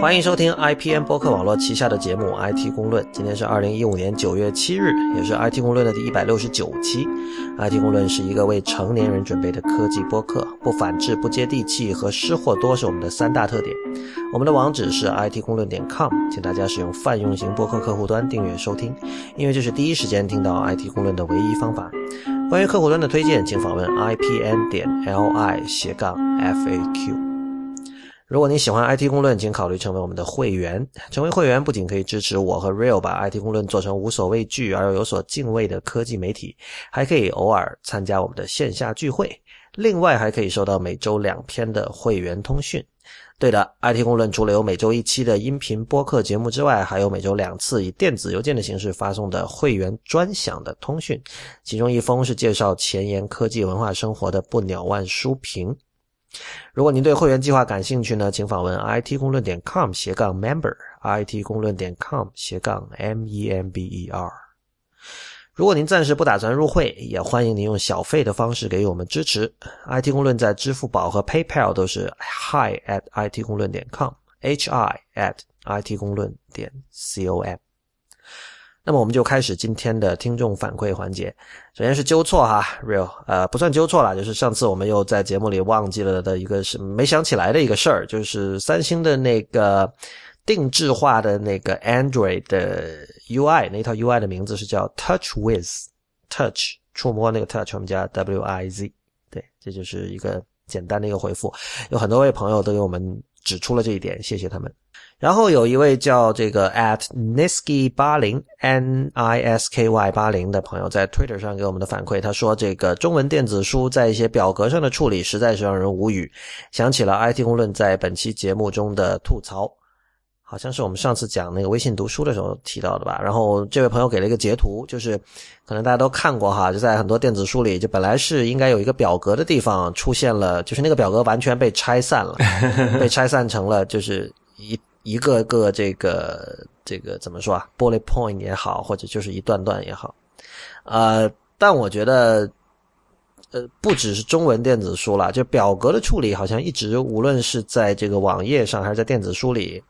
欢迎收听 IPN 播客网络旗下的节目《IT 公论》。今天是二零一五年九月七日，也是 IT 公论的第一百六十九期。IT 公论是一个为成年人准备的科技播客，不反制、不接地气和失货多是我们的三大特点。我们的网址是 IT 公论点 com，请大家使用泛用型播客客户端订阅收听，因为这是第一时间听到 IT 公论的唯一方法。关于客户端的推荐，请访问 IPN 点 LI 斜杠 FAQ。如果你喜欢 IT 公论，请考虑成为我们的会员。成为会员不仅可以支持我和 Real 把 IT 公论做成无所畏惧而又有所敬畏的科技媒体，还可以偶尔参加我们的线下聚会。另外，还可以收到每周两篇的会员通讯。对的，IT 公论除了有每周一期的音频播客节目之外，还有每周两次以电子邮件的形式发送的会员专享的通讯，其中一封是介绍前沿科技文化生活的不鸟万书评。如果您对会员计划感兴趣呢，请访问 it 公论点 com 斜杠 member，it 公论点 com 斜杠 m e m b e r。如果您暂时不打算入会，也欢迎您用小费的方式给予我们支持。it 公论在支付宝和 PayPal 都是 hi at it 公论点 com，h i at it 公论点 c o m。那么我们就开始今天的听众反馈环节。首先是纠错哈，real，呃，不算纠错了，就是上次我们又在节目里忘记了的一个是没想起来的一个事儿，就是三星的那个定制化的那个 Android 的 UI，那套 UI 的名字是叫 Touch With，Touch 触摸那个 Touch，我们加 W I Z，对，这就是一个简单的一个回复。有很多位朋友都给我们指出了这一点，谢谢他们。然后有一位叫这个 at nisky 八零 n i s k y 八零的朋友在 Twitter 上给我们的反馈，他说这个中文电子书在一些表格上的处理实在是让人无语，想起了 IT 公论在本期节目中的吐槽，好像是我们上次讲那个微信读书的时候提到的吧。然后这位朋友给了一个截图，就是可能大家都看过哈，就在很多电子书里，就本来是应该有一个表格的地方出现了，就是那个表格完全被拆散了，被拆散成了就是一。一个个这个这个怎么说啊？bullet point 也好，或者就是一段段也好，呃，但我觉得，呃，不只是中文电子书了，就表格的处理，好像一直无论是在这个网页上还是在电子书里，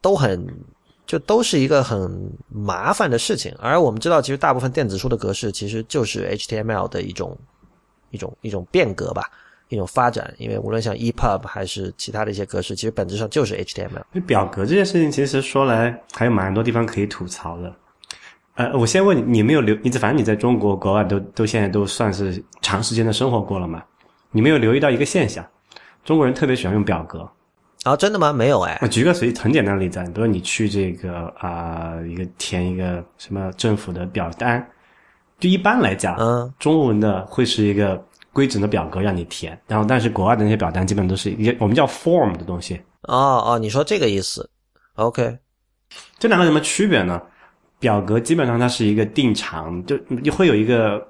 都很就都是一个很麻烦的事情。而我们知道，其实大部分电子书的格式其实就是 HTML 的一种一种一种变革吧。一种发展，因为无论像 EPUB 还是其他的一些格式，其实本质上就是 HTML。表格这件事情，其实说来还有蛮多地方可以吐槽的。呃，我先问你，你没有留？你反正你在中国、国外都都现在都算是长时间的生活过了嘛？你没有留意到一个现象，中国人特别喜欢用表格。啊，真的吗？没有哎。我举个随很简单的例子，比如说你去这个啊，一个填一个什么政府的表单，就一般来讲，嗯，中文的会是一个。规整的表格让你填，然后但是国外的那些表单基本都是一些我们叫 form 的东西。哦哦，你说这个意思？OK，这两个什么区别呢？表格基本上它是一个定长，就你会有一个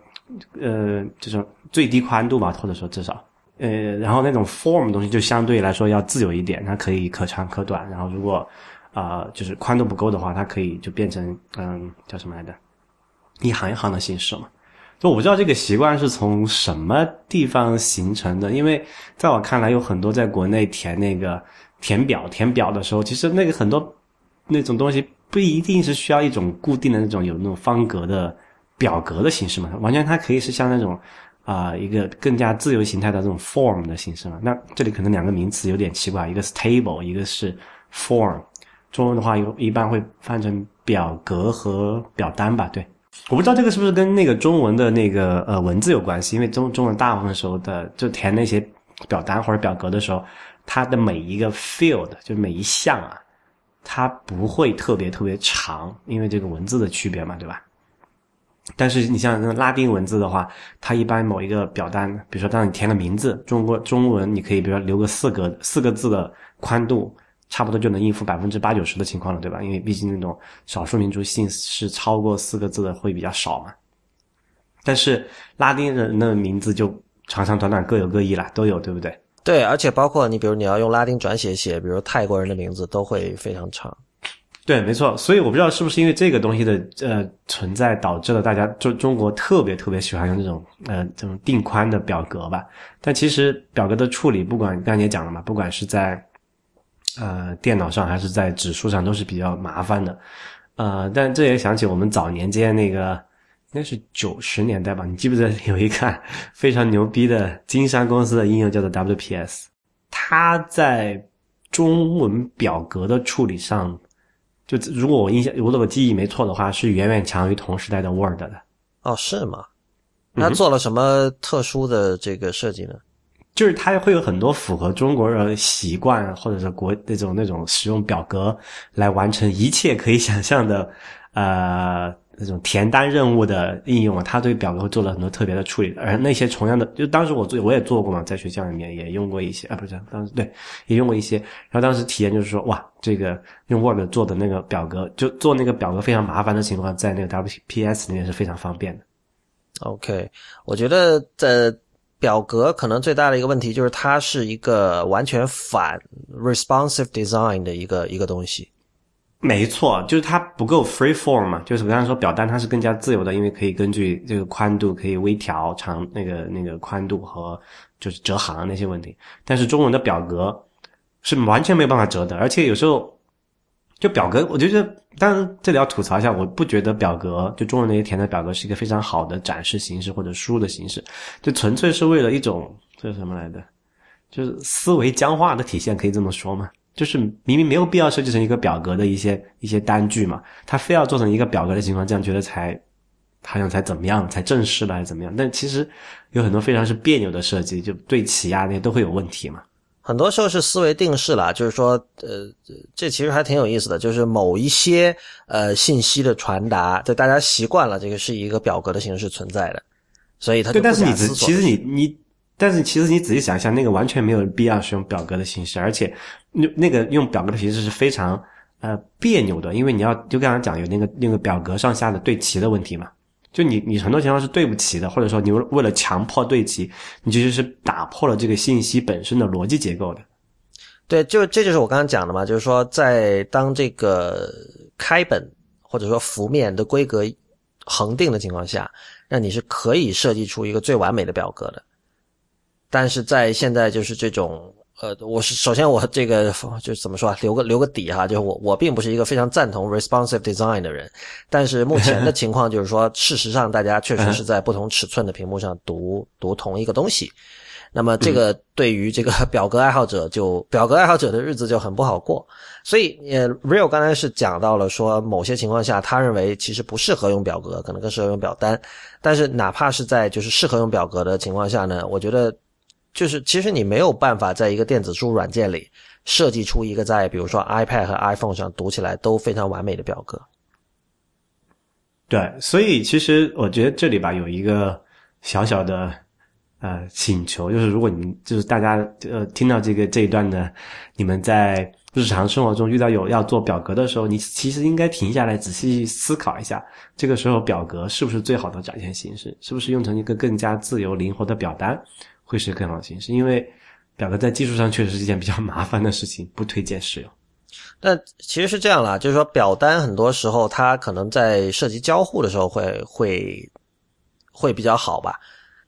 呃这种最低宽度吧，或者说至少呃，然后那种 form 东西就相对来说要自由一点，它可以可长可短。然后如果啊就是宽度不够的话，它可以就变成嗯叫什么来着？一行一行的形式嘛。就我不知道这个习惯是从什么地方形成的，因为在我看来，有很多在国内填那个填表填表的时候，其实那个很多那种东西不一定是需要一种固定的那种有那种方格的表格的形式嘛，完全它可以是像那种啊一个更加自由形态的这种 form 的形式嘛。那这里可能两个名词有点奇怪，一个是 table，一个是 form，中文的话有一般会翻成表格和表单吧？对。我不知道这个是不是跟那个中文的那个呃文字有关系，因为中中文大部分时候的就填那些表单或者表格的时候，它的每一个 field 就每一项啊，它不会特别特别长，因为这个文字的区别嘛，对吧？但是你像那个拉丁文字的话，它一般某一个表单，比如说当你填了名字，中国中文你可以比如说留个四个四个字的宽度。差不多就能应付百分之八九十的情况了，对吧？因为毕竟那种少数民族姓是超过四个字的会比较少嘛。但是拉丁人的名字就长长短短各有各异啦，都有，对不对？对，而且包括你，比如你要用拉丁转写写，比如泰国人的名字都会非常长。对，没错。所以我不知道是不是因为这个东西的呃存在导致了大家就中国特别特别喜欢用这种呃这种定宽的表格吧。但其实表格的处理，不管刚才也讲了嘛，不管是在呃电脑上还是在指数上都是比较麻烦的。呃，但这也想起我们早年间那个，应该是九十年代吧？你记不记得 有一个非常牛逼的金山公司的应用叫做 WPS？它在中文表格的处理上，就如果我印象，如果我记忆没错的话，是远远强于同时代的 Word 的。哦，是吗？那做了什么特殊的这个设计呢？就是它会有很多符合中国人习惯，或者是国那种那种使用表格来完成一切可以想象的，呃，那种填单任务的应用啊。它对表格做了很多特别的处理，而那些同样的，就当时我做我也做过嘛，在学校里面也用过一些啊，不是当时对也用过一些。然后当时体验就是说，哇，这个用 Word 做的那个表格，就做那个表格非常麻烦的情况，在那个 WPS 里面是非常方便的。OK，我觉得在。表格可能最大的一个问题就是它是一个完全反 responsive design 的一个一个东西。没错，就是它不够 free form 嘛，就是我刚才说表单它是更加自由的，因为可以根据这个宽度可以微调长那个那个宽度和就是折行那些问题。但是中文的表格是完全没有办法折的，而且有时候。就表格，我觉得，当然这里要吐槽一下，我不觉得表格就中文那些填的表格是一个非常好的展示形式或者输入的形式，就纯粹是为了一种这是什么来的，就是思维僵化的体现，可以这么说吗？就是明明没有必要设计成一个表格的一些一些单据嘛，他非要做成一个表格的情况，这样觉得才好像才怎么样，才正式了还是怎么样？但其实有很多非常是别扭的设计，就对齐啊那些都会有问题嘛。很多时候是思维定式了，就是说，呃，这其实还挺有意思的，就是某一些呃信息的传达，就大家习惯了这个是一个表格的形式存在的，所以它对。但是你其实你你，但是其实你仔细想一下，那个完全没有必要使用表格的形式，而且那那个用表格的形式是非常呃别扭的，因为你要就刚刚讲有那个那个表格上下的对齐的问题嘛。就你，你很多情况是对不齐的，或者说你为了强迫对齐，你其实是打破了这个信息本身的逻辑结构的。对，就这就是我刚刚讲的嘛，就是说在当这个开本或者说幅面的规格恒定的情况下，那你是可以设计出一个最完美的表格的。但是在现在就是这种。呃，我是首先我这个就是怎么说啊，留个留个底哈，就是我我并不是一个非常赞同 responsive design 的人，但是目前的 情况就是说，事实上大家确实是在不同尺寸的屏幕上读读同一个东西，那么这个对于这个 表格爱好者就表格爱好者的日子就很不好过，所以呃，Real 刚才是讲到了说某些情况下他认为其实不适合用表格，可能更适合用表单，但是哪怕是在就是适合用表格的情况下呢，我觉得。就是其实你没有办法在一个电子书软件里设计出一个在比如说 iPad 和 iPhone 上读起来都非常完美的表格。对，所以其实我觉得这里吧有一个小小的呃请求，就是如果你就是大家呃听到这个这一段的，你们在日常生活中遇到有要做表格的时候，你其实应该停下来仔细思考一下，这个时候表格是不是最好的展现形式？是不是用成一个更加自由灵活的表单？会是更好的形式，因为表格在技术上确实是一件比较麻烦的事情，不推荐使用。那其实是这样啦，就是说表单很多时候它可能在涉及交互的时候会会会比较好吧，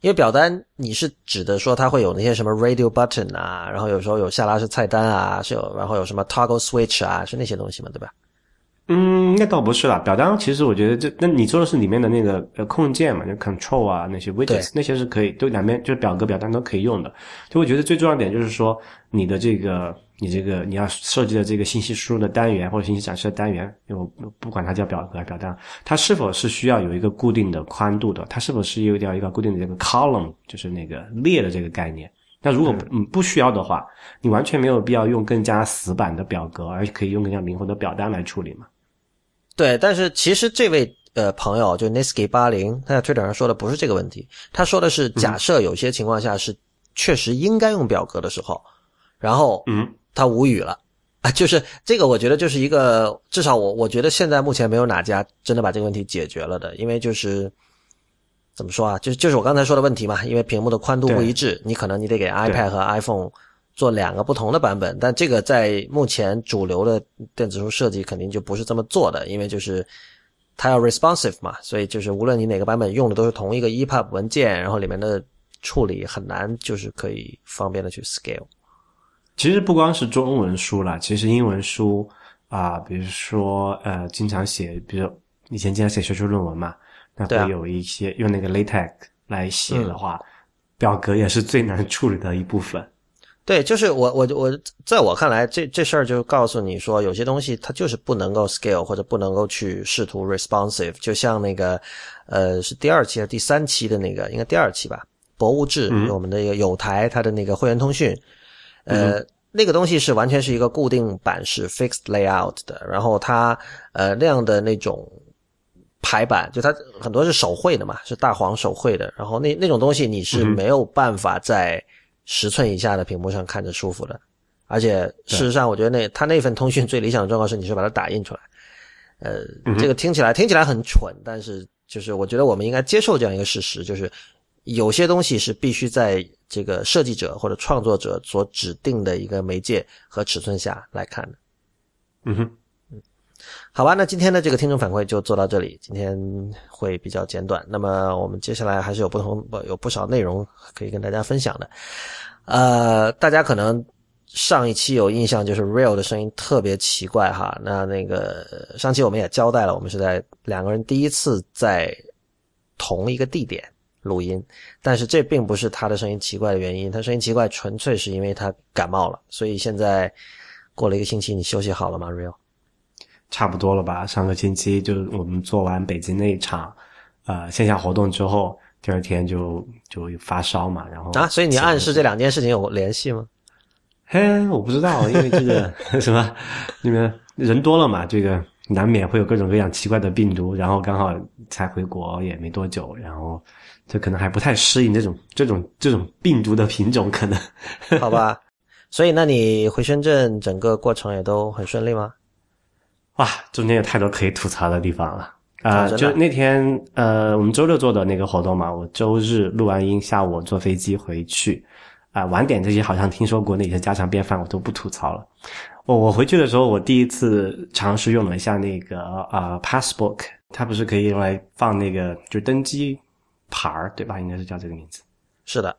因为表单你是指的说它会有那些什么 radio button 啊，然后有时候有下拉式菜单啊，是有然后有什么 toggle switch 啊，是那些东西嘛，对吧？嗯，那倒不是啦。表单其实我觉得这，那你做的是里面的那个呃控件嘛，就 control 啊那些 widgets 那些是可以，都两边就是表格表单都可以用的。就我觉得最重要的点就是说，你的这个你这个你要设计的这个信息输入的单元或者信息展示的单元，我不管它叫表格还是表单，它是否是需要有一个固定的宽度的？它是否是有掉一个固定的这个 column，就是那个列的这个概念？那如果嗯不需要的话，你完全没有必要用更加死板的表格，而可以用更加灵活的表单来处理嘛？对，但是其实这位呃朋友就 Nisky 八零，他在推特上说的不是这个问题，他说的是假设有些情况下是确实应该用表格的时候，然后嗯，他无语了。啊，就是这个我觉得就是一个至少我我觉得现在目前没有哪家真的把这个问题解决了的，因为就是怎么说啊，就就是我刚才说的问题嘛，因为屏幕的宽度不一致，你可能你得给 iPad 和 iPhone。做两个不同的版本，但这个在目前主流的电子书设计肯定就不是这么做的，因为就是它要 responsive 嘛，所以就是无论你哪个版本用的都是同一个 EPUB 文件，然后里面的处理很难就是可以方便的去 scale。其实不光是中文书啦，其实英文书啊、比如说呃，经常写，比如以前经常写学术论文嘛，那会有一些、用那个 LaTeX 来写的话，表格也是最难处理的一部分。对，就是我我我，在我看来，这这事儿就告诉你说，有些东西它就是不能够 scale 或者不能够去试图 responsive，就像那个呃是第二期还是第三期的那个，应该第二期吧，博物志，我们的一个有台它的那个会员通讯，呃。那个东西是完全是一个固定版式 fixed layout 的，然后它呃那样的那种排版，就它很多是手绘的嘛，是大黄手绘的，然后那那种东西你是没有办法在十寸以下的屏幕上看着舒服的，而且事实上，我觉得那他那份通讯最理想的状况是你是把它打印出来，呃，这个听起来听起来很蠢，但是就是我觉得我们应该接受这样一个事实，就是有些东西是必须在这个设计者或者创作者所指定的一个媒介和尺寸下来看的。嗯哼，好吧，那今天的这个听众反馈就做到这里，今天会比较简短。那么我们接下来还是有不同不有不少内容可以跟大家分享的。呃，大家可能上一期有印象，就是 Real 的声音特别奇怪哈。那那个上期我们也交代了，我们是在两个人第一次在同一个地点录音，但是这并不是他的声音奇怪的原因，他声音奇怪纯粹是因为他感冒了。所以现在过了一个星期，你休息好了吗，Real？差不多了吧？上个星期就是我们做完北京那一场呃线下活动之后，第二天就就发烧嘛，然后啊，所以你暗示这两件事情有联系吗？嘿，我不知道，因为这个 什么，你们人多了嘛，这个难免会有各种各样奇怪的病毒，然后刚好才回国也没多久，然后这可能还不太适应这种这种这种病毒的品种，可能好吧。所以那你回深圳整个过程也都很顺利吗？哇，中间有太多可以吐槽的地方了。啊、就那天呃，我们周六做的那个活动嘛，我周日录完音，下午坐飞机回去。啊、晚点这些好像听说国内一些家常便饭，我都不吐槽了。我我回去的时候，我第一次尝试用了一下那个呃 Passbook，它不是可以用来放那个就登机牌儿对吧？应该是叫这个名字。是的，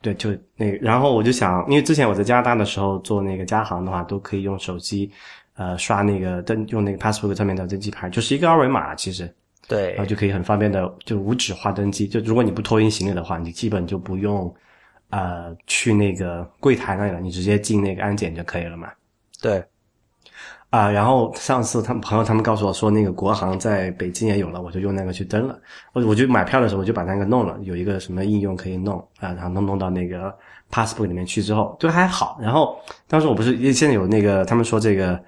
对，就那个，然后我就想，因为之前我在加拿大的时候做那个加航的话，都可以用手机，呃，刷那个登用那个 Passbook 上面的登机牌，就是一个二维码，其实，对然后就可以很方便的就无纸化登机。就如果你不托运行李的话，你基本就不用，呃，去那个柜台那里了，你直接进那个安检就可以了嘛。对，啊、然后上次他们朋友他们告诉我说，那个国航在北京也有了，我就用那个去登了。我我就买票的时候我就把那个弄了，有一个什么应用可以弄啊、然后弄弄到那个 Passbook 里面去之后，就还好。然后当时我不是现在有那个他们说这个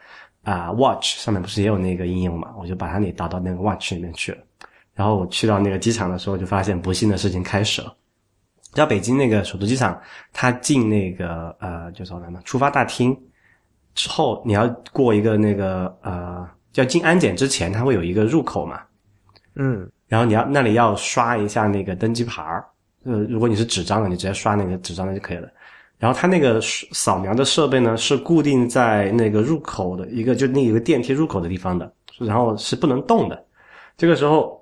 啊、Watch 上面不是也有那个应用嘛，我就把它给导到那个 Watch 里面去了。然后我去到那个机场的时候，就发现不幸的事情开始了。在北京那个首都机场，它进那个呃叫什么来着？出发大厅后，你要过一个那个呃，要进安检之前，它会有一个入口嘛，嗯，然后你要那里要刷一下那个登机牌儿。呃，如果你是纸张的，你直接刷那个纸张的就可以了。然后它那个扫描的设备呢，是固定在那个入口的一个，就那有个电梯入口的地方的，然后是不能动的。这个时候，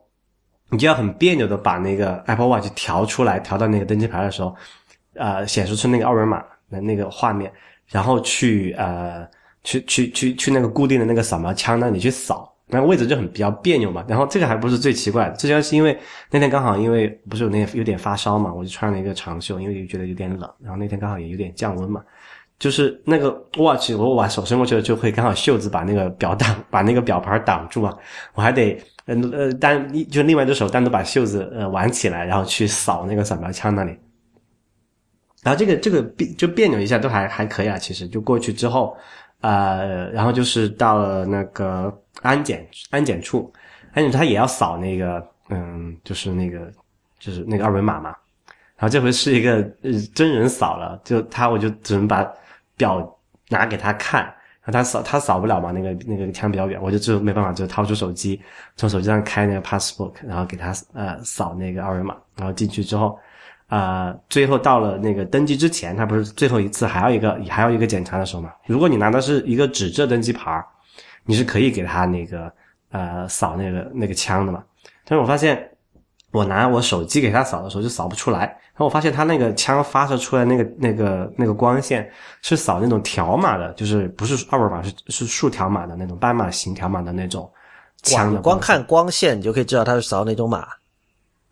你就要很别扭的把那个 Apple Watch 调出来，调到那个登机牌的时候，呃，显示出那个二维码的那个画面，然后去呃，去去去去那个固定的那个扫描枪那里去扫。那个位置就很比较别扭嘛，然后这个还不是最奇怪的，最主要是因为那天刚好因为不是有那有点发烧嘛，我就穿了一个长袖，因为觉得有点冷，然后那天刚好也有点降温嘛，就是那个 watch 我把手伸过去了，就会刚好袖子把那个表挡 把那个表盘挡住啊，我还得呃呃单就另外一只手单独把袖子呃挽起来，然后去扫那个扫描枪那里。然后这个这个别就别扭一下都还还可以啊，其实就过去之后，呃，然后就是到了那个安检安检处，安检他也要扫那个嗯，就是那个就是那个二维码嘛。然后这回是一个真人扫了，就他我就只能把表拿给他看，然后他扫他扫不了嘛，那个那个枪比较远，我就只有没办法，就掏出手机，从手机上开那个 Passbook，然后给他呃扫那个二维码，然后进去之后。啊、最后到了那个登机之前，他不是最后一次还要一个还要一个检查的时候嘛？如果你拿的是一个纸质登机牌儿，你是可以给他那个呃扫那个那个枪的嘛。但是我发现我拿我手机给他扫的时候就扫不出来，然后我发现他那个枪发射出来那个那个那个光线是扫那种条码的，就是不是二维码，是是竖条码的那种斑马形条码的那种枪的。光看光线你就可以知道它是扫哪种码，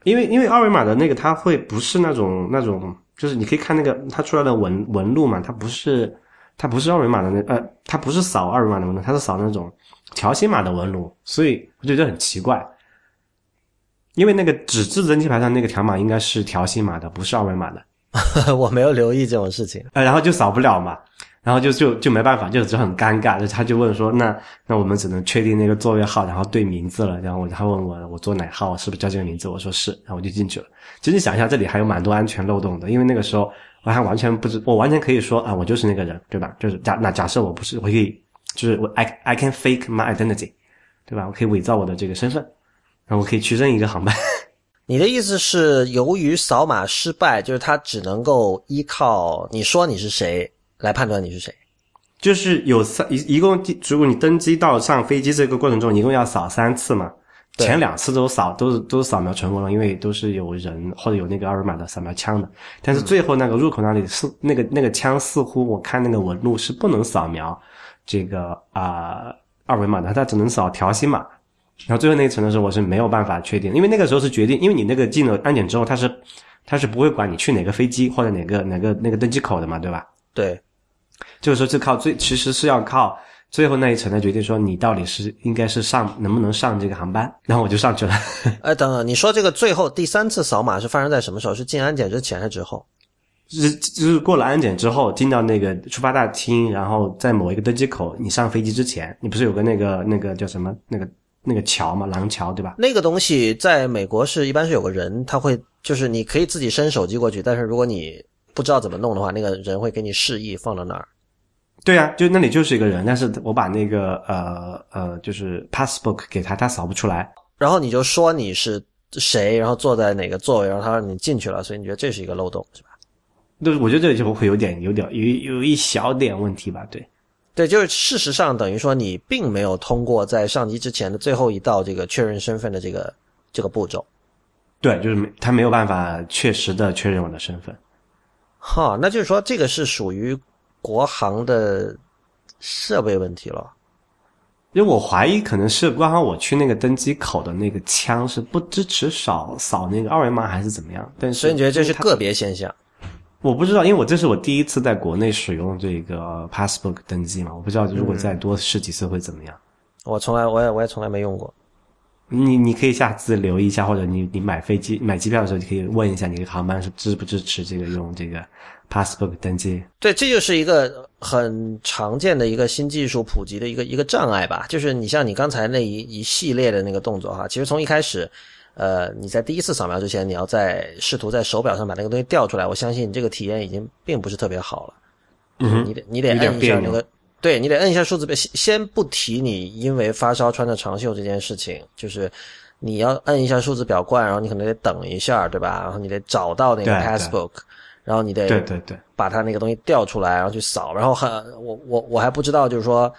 因为因为二维码的那个它会不是那种那种，就是你可以看那个它出来的纹纹路嘛，它不是它不是二维码的那呃，它不是扫二维码的纹路，它是扫那种条形码的纹路，所以我觉得很奇怪。因为那个纸质登机牌上那个条码应该是条形码的，不是二维码的。我没有留意这种事情。呃，然后就扫不了嘛，然后就就就没办法，就就很尴尬。就他就问说，那那我们只能确定那个座位号，然后对名字了。然后我他问我我坐哪号，是不是叫这个名字？我说是，然后我就进去了。其实你想一下，这里还有蛮多安全漏洞的，因为那个时候我还完全不知，我完全可以说啊，我就是那个人，对吧？就是假那假设我不是，我可以就是我 I I can fake my identity，对吧？我可以伪造我的这个身份。然后我可以去任一个航班。你的意思是，由于扫码失败，就是他只能够依靠你说你是谁来判断你是谁？就是有三一一共，如果你登机到上飞机这个过程中，一共要扫三次嘛？前两次都扫都是都是扫描成功了，因为都是有人或者有那个二维码的扫描枪的。但是最后那个入口那里是那个那个枪，似乎我看那个纹路是不能扫描这个啊二维码的，它只能扫条形码。然后最后那一层的时候，我是没有办法确定，因为那个时候是决定，因为你那个进了安检之后，他是他是不会管你去哪个飞机或者哪个哪个那个登机口的嘛，对吧？对，这个时候是靠最其实是要靠最后那一层来决定说你到底是应该是上能不能上这个航班，然后我就上去了。哎，等等，你说这个最后第三次扫码是发生在什么时候？是进安检之前还是之后？是就是过了安检之后进到那个出发大厅，然后在某一个登机口，你上飞机之前，你不是有个那个那个叫什么那个？那个桥嘛，廊桥对吧？那个东西在美国是一般是有个人，他会就是你可以自己伸手机过去，但是如果你不知道怎么弄的话，那个人会给你示意放到那儿。对呀，就那里就是一个人，但是我把那个呃呃就是 passbook 给他，他扫不出来。然后你就说你是谁，然后坐在哪个座位，然后他让你进去了，所以你觉得这是一个漏洞是吧？对，我觉得这里就会有点有点有有一小点问题吧，对。对，就是事实上等于说你并没有通过在上机之前的最后一道这个确认身份的这个这个步骤。对，就是没他没有办法确实的确认我的身份。哈，那就是说这个是属于国航的设备问题了。因为我怀疑可能是刚好我去那个登机口的那个枪是不支持扫扫那个二维码还是怎么样？但是所以你觉得这是个别现象？我不知道，因为我这是我第一次在国内使用这个 Passbook 登机嘛，我不知道如果再多试几次会怎么样。我从来，我也我也从来没用过。你你可以下次留意一下，或者你你买飞机买机票的时候，你可以问一下你的航班是支不支持这个用这个 Passbook 登机。对，这就是一个很常见的一个新技术普及的一个一个障碍吧。就是你像你刚才那一一系列的那个动作哈，其实从一开始。呃，你在第一次扫描之前，你要在试图在手表上把那个东西调出来。我相信你这个体验已经并不是特别好了。嗯，你得你得按一下那个，对你得摁一下数字表。先先不提你因为发烧穿着长袖这件事情，就是你要摁一下数字表冠，然后你可能得等一下，对吧？然后你得找到那个 passbook，然后你得对对对，把它那个东西调出来，然后去扫。然后还我我我还不知道，就是说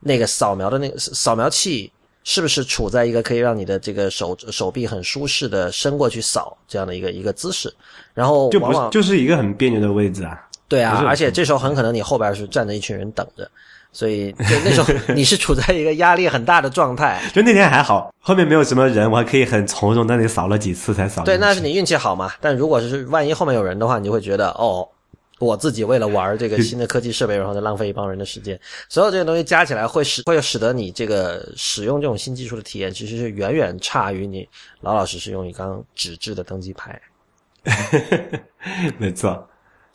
那个扫描的那个扫描器。是不是处在一个可以让你的这个手手臂很舒适的伸过去扫这样的一个一个姿势？然后就不是就是一个很别扭的位置啊。对啊，而且这时候很可能你后边是站着一群人等着，所以就那时候 你是处在一个压力很大的状态。就那天还好，后面没有什么人，我还可以很从容那里扫了几次才扫。对，那是你运气好嘛？但如果是万一后面有人的话，你就会觉得哦。我自己为了玩这个新的科技设备，然后再浪费一帮人的时间，所有这些东西加起来会使会使得你这个使用这种新技术的体验，其实是远远差于你老老实实用一张纸质的登机牌。没错，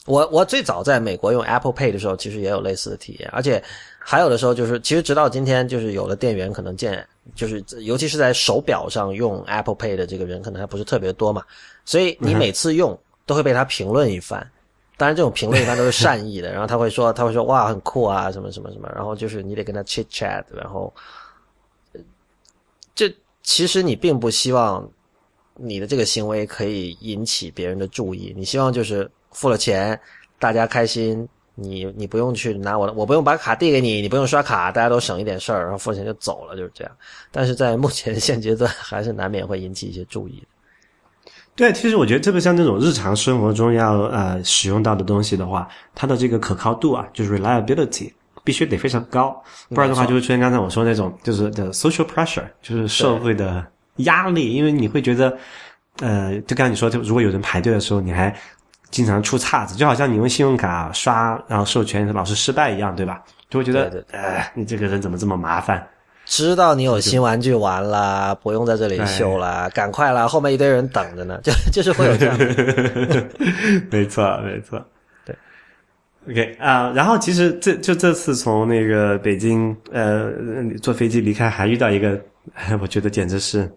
我我最早在美国用 Apple Pay 的时候，其实也有类似的体验，而且还有的时候就是，其实直到今天，就是有的店员可能见，就是尤其是在手表上用 Apple Pay 的这个人，可能还不是特别多嘛，所以你每次用都会被他评论一番。当然，这种评论一般都是善意的。然后他会说，他会说，哇，很酷啊，什么什么什么。然后就是你得跟他 chit chat。然后，这其实你并不希望你的这个行为可以引起别人的注意。你希望就是付了钱，大家开心。你你不用去拿我的，我不用把卡递给你，你不用刷卡，大家都省一点事儿，然后付钱就走了，就是这样。但是在目前现阶段，还是难免会引起一些注意的。对，其实我觉得特别像那种日常生活中要呃使用到的东西的话，它的这个可靠度啊，就是 reliability 必须得非常高，不然的话就会出现刚才我说那种就是的 social pressure，就是社会的压力，因为你会觉得，呃，就刚才你说，就如果有人排队的时候，你还经常出岔子，就好像你用信用卡刷然后授权老是失败一样，对吧？就会觉得，对对呃，你这个人怎么这么麻烦？知道你有新玩具玩啦，不用在这里秀啦，赶快啦，后面一堆人等着呢，就 就是会有这样的。没错，没错。对，OK 啊、然后其实这就这次从那个北京呃坐飞机离开，还遇到一个，我觉得简直是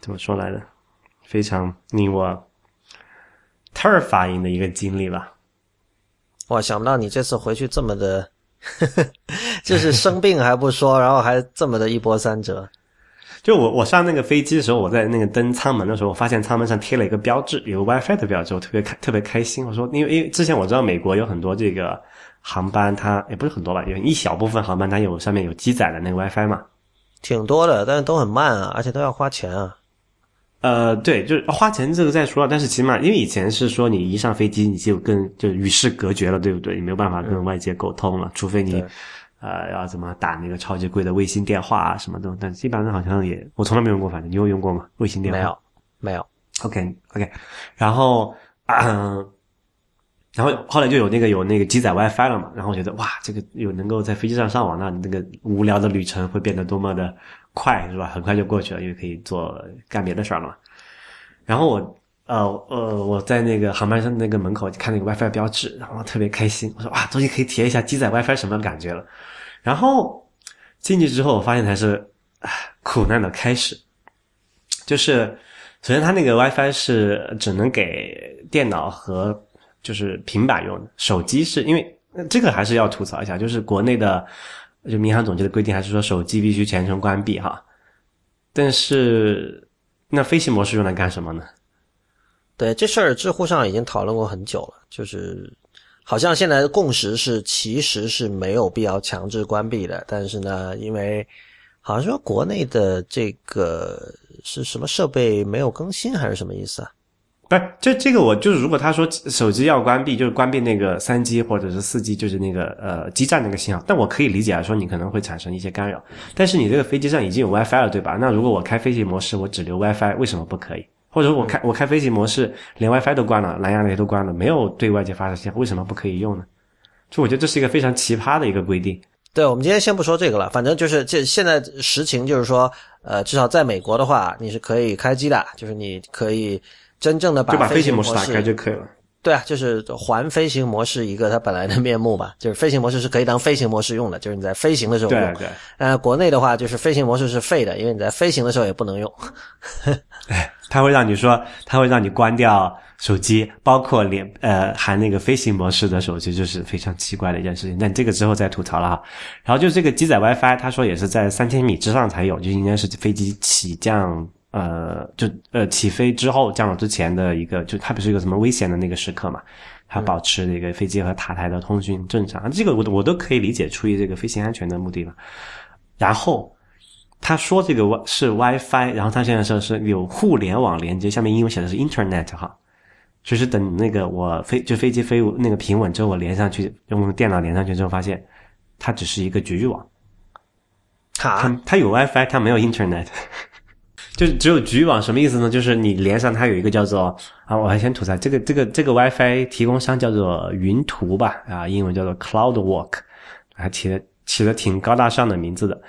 怎么说来着，非常令我 terrifying 的一个经历吧。哇，想不到你这次回去这么的，就是生病还不说，然后还这么的一波三折。就我我上那个飞机的时候，我在那个登舱门的时候，我发现舱门上贴了一个标志，有个 WiFi 的标志，我特别开特别开心。我说，因为因为之前我知道美国有很多这个航班它，也不是很多吧，有一小部分航班它有上面有机载的那个 WiFi 嘛。挺多的，但是都很慢啊，而且都要花钱啊。呃，对，就是花钱这个再说，但是起码因为以前是说你一上飞机你就跟就与世隔绝了，对不对？你没有办法跟外界沟通了，除非你对呃要怎么打那个超级贵的卫星电话啊什么的，但基本上好像也我从来没用过，反正你有用过吗？卫星电话没有，没有。OK OK，然后啊、然后后来就有那个有那个机载 WiFi 了嘛，然后我觉得哇，这个有能够在飞机上上网，那你这个无聊的旅程会变得多么的快，是吧？很快就过去了，因为可以做干别的事儿了嘛。然后我呃呃我在那个航班上那个门口看那个 WiFi 标志，然后特别开心，我说哇，终于可以体验一下机载 WiFi 什么感觉了。然后进去之后，我发现才是苦难的开始，就是首先它那个 WiFi 是只能给电脑和就是平板用的，手机是因为这个还是要吐槽一下，就是国内的就民航总局的规定还是说手机必须全程关闭哈，但是那飞行模式用来干什么呢？对这事儿，知乎上已经讨论过很久了，就是好像现在的共识是，其实是没有必要强制关闭的。但是呢，因为好像说国内的这个是什么设备没有更新，还是什么意思啊？不是，这这个我就是，如果他说手机要关闭，就是关闭那个三 G 或者是四 G，就是那个呃基站那个信号，但我可以理解啊，说你可能会产生一些干扰。但是你这个飞机上已经有 WiFi 了，对吧？那如果我开飞行模式，我只留 WiFi，为什么不可以？或者说我开我开飞行模式，连 WiFi 都关了，蓝牙那些都关了，没有对外界发射信号，为什么不可以用呢？就我觉得这是一个非常奇葩的一个规定。对，我们今天先不说这个了，反正就是这现在实情就是说，呃，至少在美国的话，你是可以开机的，就是你可以真正的就把飞行模模式打开就可以了。对啊，就是还飞行模式一个它本来的面目吧，就是飞行模式是可以当飞行模式用的，就是你在飞行的时候用。对对，呃，国内的话就是飞行模式是废的，因为你在飞行的时候也不能用。它会让你说，它会让你关掉手机，包括连呃含那个飞行模式的手机，就是非常奇怪的一件事情。那你这个之后再吐槽了哈。然后就这个机载 WiFi，他说也是在三千米之上才有，就应该是飞机起降。呃，就呃起飞之后降落之前的一个，就它不是一个什么危险的那个时刻嘛，它保持这个飞机和塔台的通讯正常，这个我我都可以理解，出于这个飞行安全的目的了。然后他说这个是 WiFi，然后他现在说是有互联网连接，下面英文写的是 Internet 哈，就是等那个我飞就飞机飞那个平稳之后，我连上去用电脑连上去之后，发现它只是一个局域网，哈，它它有 WiFi，它没有 Internet。就只有局域网什么意思呢？就是你连上它有一个叫做啊，我还先吐槽这个这个这个 WiFi 提供商叫做云图吧，啊，英文叫做 CloudWalk，还起的起的挺高大上的名字的。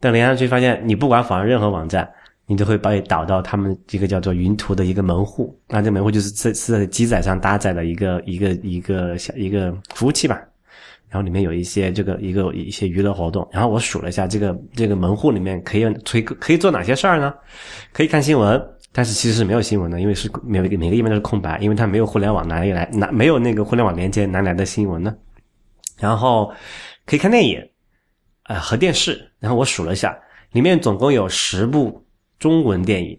但连上去发现，你不管访问任何网站，你都会把你导到他们一个叫做云图的一个门户。那这门户就是在是在机载上搭载的一个一个一个小一个服务器吧。然后里面有一些这个一个一些娱乐活动，然后我数了一下，这个这个门户里面可以推可以做哪些事儿呢？可以看新闻，但是其实是没有新闻的，因为是每个每个页面都是空白，因为它没有互联网哪里来哪没有那个互联网连接哪来的新闻呢？然后可以看电影，呃和电视，然后我数了一下，里面总共有十部中文电影，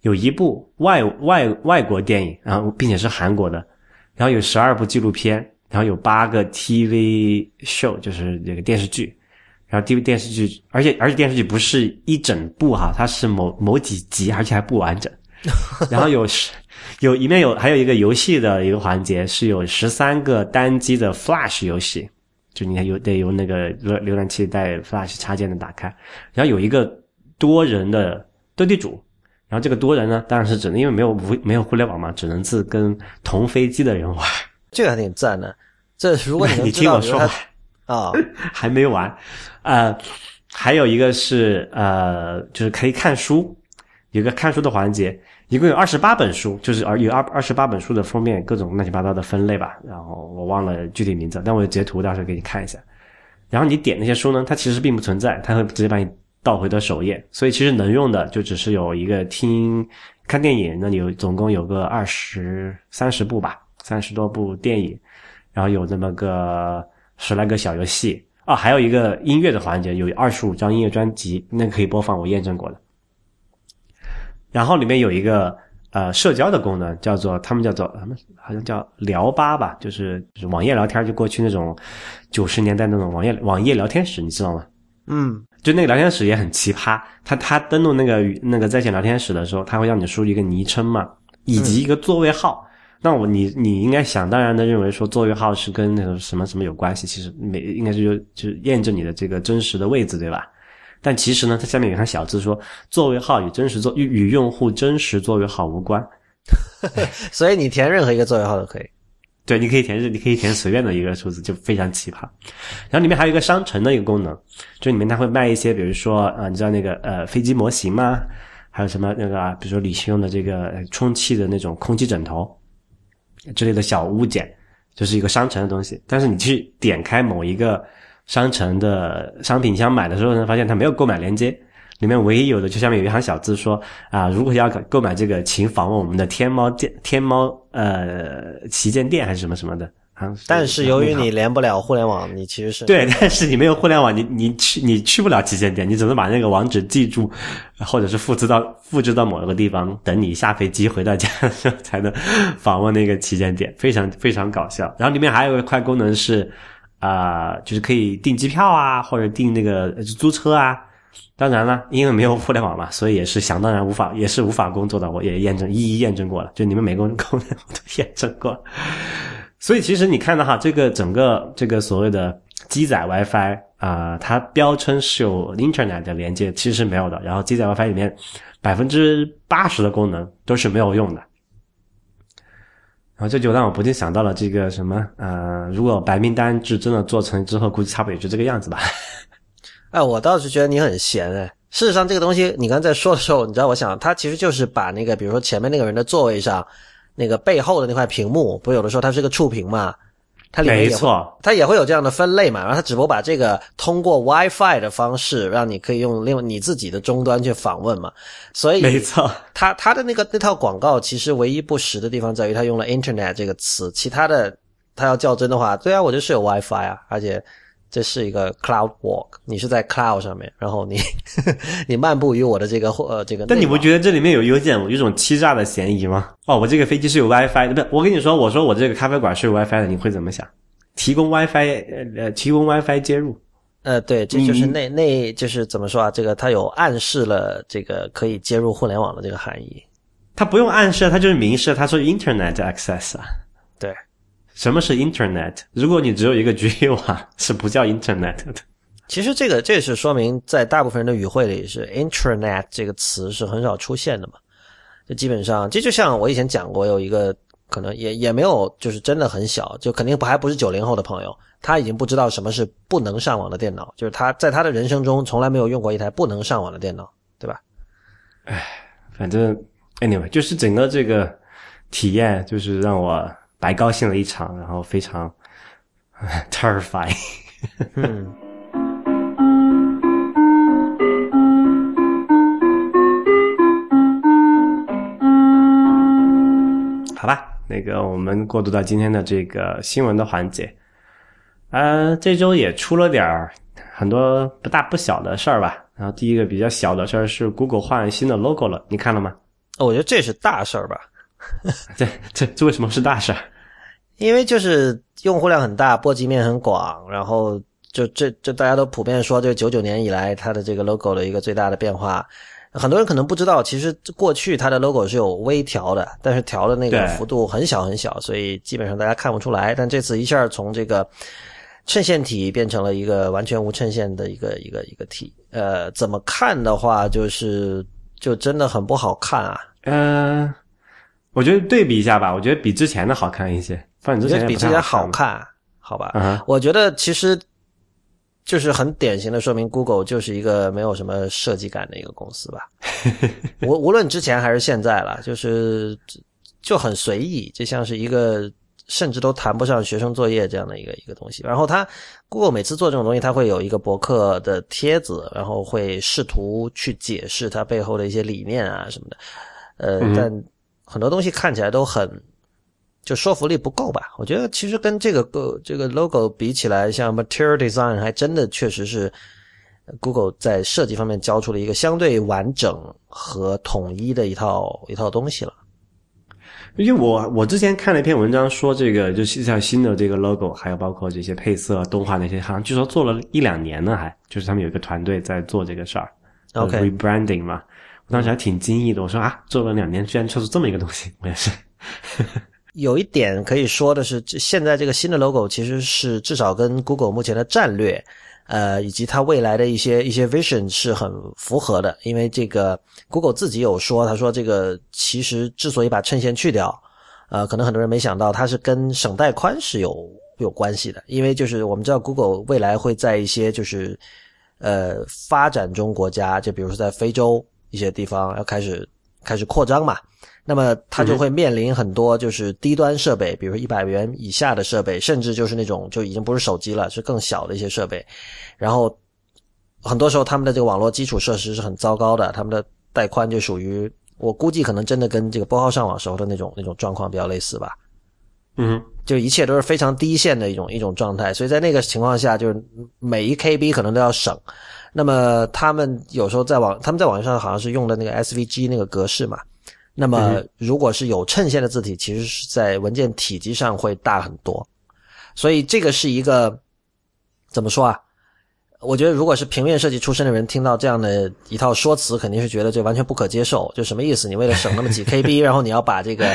有一部外外外国电影，然后并且是韩国的，然后有十二部纪录片。然后有八个 TV show，就是这个电视剧，然后 TV 电视剧，而且而且电视剧不是一整部哈，它是某某几集，而且还不完整。然后有十有里面有还有一个游戏的一个环节是有十三个单机的 Flash 游戏，就你看有得由那个浏浏览器带 Flash 插件的打开，然后有一个多人的斗地主，然后这个多人呢当然是只能因为没有无没有互联网嘛，只能是跟同飞机的人玩。这个还挺赞的。这如果你 你，听我说完。啊，还没完，呃，还有一个是呃，就是可以看书，有个看书的环节，一共有二十八本书，就是而有二二十八本书的封面各种乱七八糟的分类吧，然后我忘了具体名字，但我有截图，到时候给你看一下。然后你点那些书呢，它其实并不存在，它会直接把你倒回到首页，所以其实能用的就只是有一个听看电影，那里有总共有个二十三十部吧，三十多部电影，然后有那么个十来个小游戏啊，还有一个音乐的环节，有二十五张音乐专辑，那个可以播放，我验证过的。然后里面有一个呃社交的功能，叫做他们叫做他们好像叫聊吧吧，就是就是网页聊天，就过去那种九十年代那种网页网页聊天室，你知道吗？嗯，就那个聊天室也很奇葩，他他登录那个那个在线聊天室的时候，他会让你输入一个昵称嘛，以及一个座位号。那我你你应该想当然的认为说座位号是跟那个什么什么有关系，其实没应该是就就是验证你的这个真实的位置，对吧？但其实呢，它下面有一行小字说，座位号与真实座与与用户真实座位号无关。所以你填任何一个座位号都可以。对，你可以填你可以填随便的一个数字，就非常奇葩。然后里面还有一个商城的一个功能，就里面它会卖一些，比如说啊、呃你知道那个呃飞机模型吗？还有什么那个啊，比如说旅行用的这个呃充气的那种空气枕头之类的小物件，就是一个商城的东西。但是你去点开某一个商城的商品箱买的时候呢，发现它没有购买链接。里面唯一有的就下面有一行小字说啊，如果要购买这个，请访问我们的天猫店、天猫呃旗舰店还是什么什么的。但是由于你连不了互联网，你其实是对，但是你没有互联网，你你去你去不了旗舰店，你只能把那个网址记住，或者是复制到复制到某一个地方，等你下飞机回到家的时候才能 访问那个旗舰店，非常非常搞笑。然后里面还有一块功能是，啊、就是可以订机票啊，或者订那个呃租车啊。当然了，因为没有互联网嘛，所以也是想当然无法，也是无法工作的。我也验证，一一验证过了，就你们每个人功能我都验证过了。所以其实你看到哈，这个整个这个所谓的机载 WiFi 啊、它标称是有 Internet 的连接，其实是没有的。然后机载 WiFi 里面百分之八十的功能都是没有用的。然后这就让我不禁想到了这个什么呃，如果白名单制真的做成之后，估计差不多也就这个样子吧。哎，我倒是觉得你很闲哎。事实上，这个东西你刚才在说的时候，你知道，我想它其实就是把那个，比如说前面那个人的座位上那个背后的那块屏幕，不有的时候它是个触屏嘛，它里面没也会错，它也会有这样的分类嘛，然后它只不过把这个通过 WiFi 的方式，让你可以用另你自己的终端去访问嘛，所以没错，它它的那个那套广告其实唯一不实的地方在于它用了 Internet 这个词，其他的它要较真的话，对啊，我就是有 WiFi 啊，而且这是一个 Cloud Walk，你是在 Cloud 上面，然后你 你漫步于我的这个呃这个，但你不觉得这里面有有点有一种欺诈的嫌疑吗？哦，我这个飞机是有 WiFi 的，不，我跟你说，我说我这个咖啡馆是有 WiFi 的，你会怎么想？提供 WiFi 呃呃，提供 WiFi 接入，呃，对，这就是那那就是怎么说啊？这个它有暗示了这个可以接入互联网的这个含义。它不用暗示，它就是明示，它说 Internet access 啊。对，什么是 Internet？如果你只有一个局域网，是不叫 Internet 的。其实这个这是说明在大部分人的语汇里是 intranet 这个词是很少出现的嘛。就基本上这就像我以前讲过，有一个可能也也没有就是真的很小，就肯定不还不是九零后的朋友，他已经不知道什么是不能上网的电脑，就是他在他的人生中从来没有用过一台不能上网的电脑，对吧？反正 anyway，就是整个这个体验，就是让我白高兴了一场，然后非常 terrifying。嗯。好吧，那个我们过渡到今天的这个新闻的环节。呃，这周也出了点儿很多不大不小的事儿吧。然后第一个比较小的事儿是 Google 换新的 logo 了，你看了吗？哦我觉得这是大事儿吧，这这这为什么是大事？因为就是用户量很大，波及面很广，然后就这这大家都普遍说，这九九年以来它的这个 logo 的一个最大的变化，很多人可能不知道，其实过去它的 logo 是有微调的，但是调的那个幅度很小很小，所以基本上大家看不出来。但这次一下从这个衬线体变成了一个完全无衬线的一个一个一个体，呃，怎么看的话，就是就真的很不好看啊。嗯、我觉得对比一下吧，我觉得比之前的好看一些，反正比之前好好看，好吧？嗯我觉得其实就是很典型的说明，Google 就是一个没有什么设计感的一个公司吧。无无论之前还是现在了，就是就很随意，就像是一个甚至都谈不上学生作业这样的一个一个东西。然后它 Google 每次做这种东西，它会有一个博客的帖子，然后会试图去解释它背后的一些理念啊什么的。呃，嗯但很多东西看起来都很就说服力不够吧？我觉得其实跟这个个这个 logo 比起来，像 Material Design 还真的确实是 Google 在设计方面交出了一个相对完整和统一的一套一套东西了。因为我我之前看了一篇文章说这个就是像新的这个 logo，还有包括这些配色、动画那些，好像据说做了一两年呢，还就是他们有一个团队在做这个事儿 OK 呃，rebranding 嘛。我当时还挺惊异的，我说啊，做了两年居然做出这么一个东西，我也是。有一点可以说的是，这现在这个新的 logo 其实是至少跟 Google 目前的战略，呃，以及它未来的一些一些 vision 是很符合的。因为这个 Google 自己有说，他说这个其实之所以把衬线去掉，呃，可能很多人没想到，它是跟省带宽是有有关系的。因为就是我们知道 Google 未来会在一些就是呃发展中国家，就比如说在非洲一些地方要开始开始扩张嘛。那么它就会面临很多就是低端设备，比如一百元以下的设备，甚至就是那种就已经不是手机了，是更小的一些设备。然后很多时候他们的这个网络基础设施是很糟糕的，他们的带宽就属于我估计可能真的跟这个拨号上网时候的那种那种状况比较类似吧。嗯就一切都是非常低线的一种一种状态，所以在那个情况下，就是每一 KB 可能都要省。那么他们有时候在网，他们在网上好像是用的那个 SVG 那个格式嘛。那么如果是有衬线的字体，其实是在文件体积上会大很多。所以这个是一个怎么说啊？我觉得如果是平面设计出身的人听到这样的一套说辞，肯定是觉得这完全不可接受。就什么意思？你为了省那么几 KB，然后你要把这个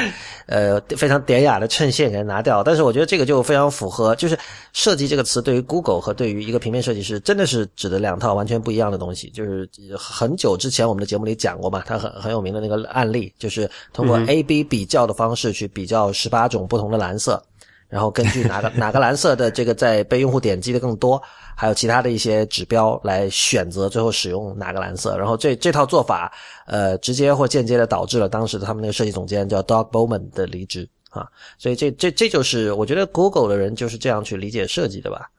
呃非常典雅的衬线给它拿掉？但是我觉得这个就非常符合，就是设计这个词对于 Google 和对于一个平面设计师真的是指的两套完全不一样的东西。就是很久之前我们的节目里讲过嘛，它很很有名的那个案例，就是通过 A B 比较的方式去比较十八种不同的蓝色。然后根据哪个 哪个蓝色的这个在被用户点击的更多，还有其他的一些指标来选择最后使用哪个蓝色。然后这这套做法，呃，直接或间接的导致了当时的他们那个设计总监叫 Doug Bowman 的离职啊。所以这这这就是我觉得 Google 的人就是这样去理解设计的吧。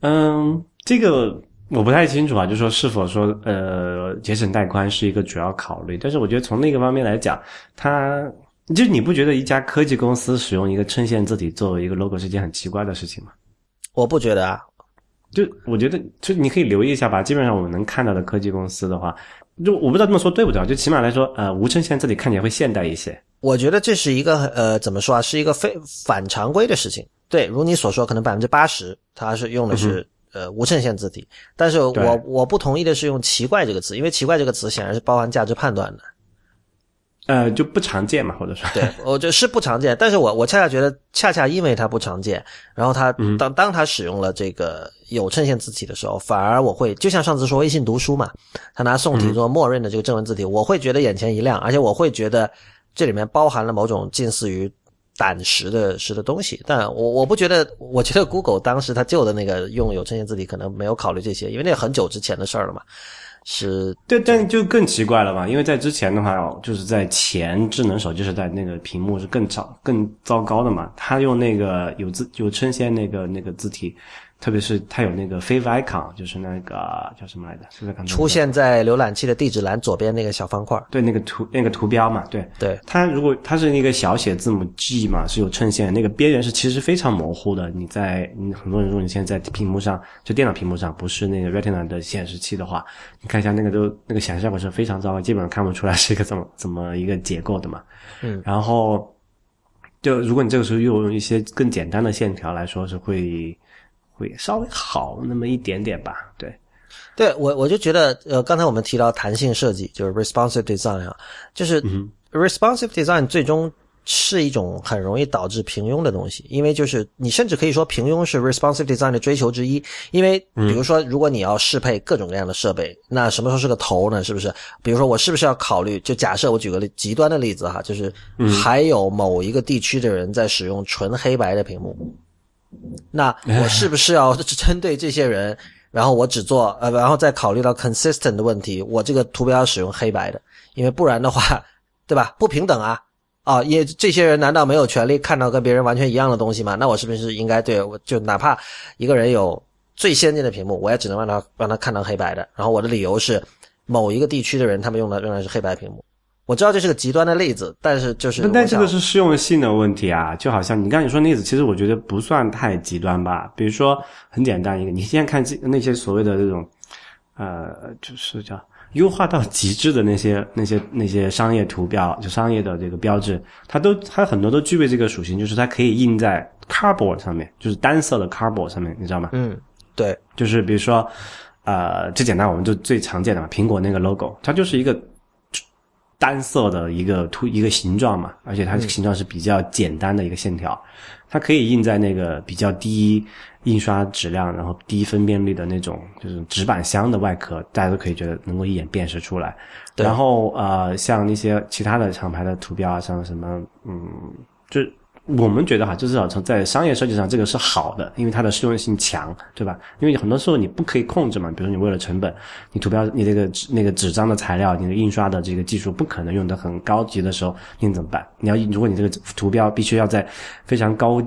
嗯，这个我不太清楚啊，就说是否说呃节省带宽是一个主要考虑，但是我觉得从那个方面来讲，它就你不觉得一家科技公司使用一个衬线字体作为一个 logo 是一件很奇怪的事情吗？我不觉得啊，就我觉得，就你可以留意一下吧。基本上我们能看到的科技公司的话，就我不知道这么说对不对啊，就起码来说，呃，无衬线字体看起来会现代一些。我觉得这是一个呃怎么说啊，是一个非反常规的事情。对，如你所说，可能百分之八十它是用的是、呃无衬线字体，但是我我不同意的是用奇怪这个词，因为奇怪这个词显然是包含价值判断的。呃，就不常见嘛，或者说，对，我觉得是不常见，但是我我恰恰觉得，恰恰因为它不常见，然后它当当它使用了这个有衬线字体的时候，反而我会就像上次说微信读书嘛，他拿宋体做默认的这个正文字体，我会觉得眼前一亮，而且我会觉得这里面包含了某种近似于胆识的识的东西。但我我不觉得，我觉得 Google 当时他旧的那个用有衬线字体可能没有考虑这些，因为那很久之前的事儿了嘛。是对，但就更奇怪了嘛，因为在之前的话，就是在前智能手机时代，那个屏幕是更糟、更糟糕的嘛。它用那个有字有衬线那个那个字体，特别是它有那个 Favicon，就是那个叫什么来着？Favicon 出现在浏览器的地址栏左边那个小方块。对那个图那个图标嘛，对对，它如果它是那个小写字母 G 嘛，是有衬线，那个边缘是其实非常模糊的。你在你很多人如果你现在在屏幕上，就电脑屏幕上，不是那个 Retina 的显示器的话，你看一下那个都那个显示效果是非常糟糕，基本上看不出来是一个怎么怎么一个结构的嘛。嗯，然后就如果你这个时候又用一些更简单的线条来说，是会会稍微好那么一点点吧。对，对我我就觉得，呃，刚才我们提到弹性设计，就是 responsive design 啊，就是 responsive design 最终是一种很容易导致平庸的东西，因为就是你甚至可以说平庸是 responsive design 的追求之一，因为比如说如果你要适配各种各样的设备，那什么时候是个头呢？是不是？比如说我是不是要考虑？就假设我举个极端的例子哈，就是还有某一个地区的人在使用纯黑白的屏幕，那我是不是要针对这些人？然后我只做呃，然后再考虑到 consistent 的问题，我这个图标要使用黑白的，因为不然的话，对吧？不平等啊！啊，也这些人难道没有权利看到跟别人完全一样的东西吗？那我是不是应该对我就哪怕一个人有最先进的屏幕，我也只能让他让他看到黑白的？然后我的理由是，某一个地区的人他们用的仍然是黑白屏幕。我知道这是个极端的例子，但是就是但这个是适用性的问题啊，就好像你刚才说例子，其实我觉得不算太极端吧。比如说很简单一个，你现在看这那些所谓的这种，呃，就是叫优化到极致的那些那些那些商业图标，就商业的这个标志，它都它很多都具备这个属性，就是它可以印在 cardboard 上面，就是单色的 cardboard 上面，你知道吗？嗯，对，就是比如说，呃，最简单，我们就最常见的嘛，苹果那个 logo，它就是一个。单色的一个图一个形状嘛，而且它这个形状是比较简单的一个线条，它可以印在那个比较低印刷质量，然后低分辨率的那种就是纸板箱的外壳，大家都可以觉得能够一眼辨识出来。然后呃，像那些其他的厂牌的图标啊，像什么嗯，就。我们觉得哈，就至少从在商业设计上，这个是好的，因为它的适用性强，对吧？因为很多时候你不可以控制嘛，比如说你为了成本，你图标你这个纸那个纸张的材料，你的印刷的这个技术不可能用的很高级的时候，你怎么办？你要如果你这个图标必须要在非常高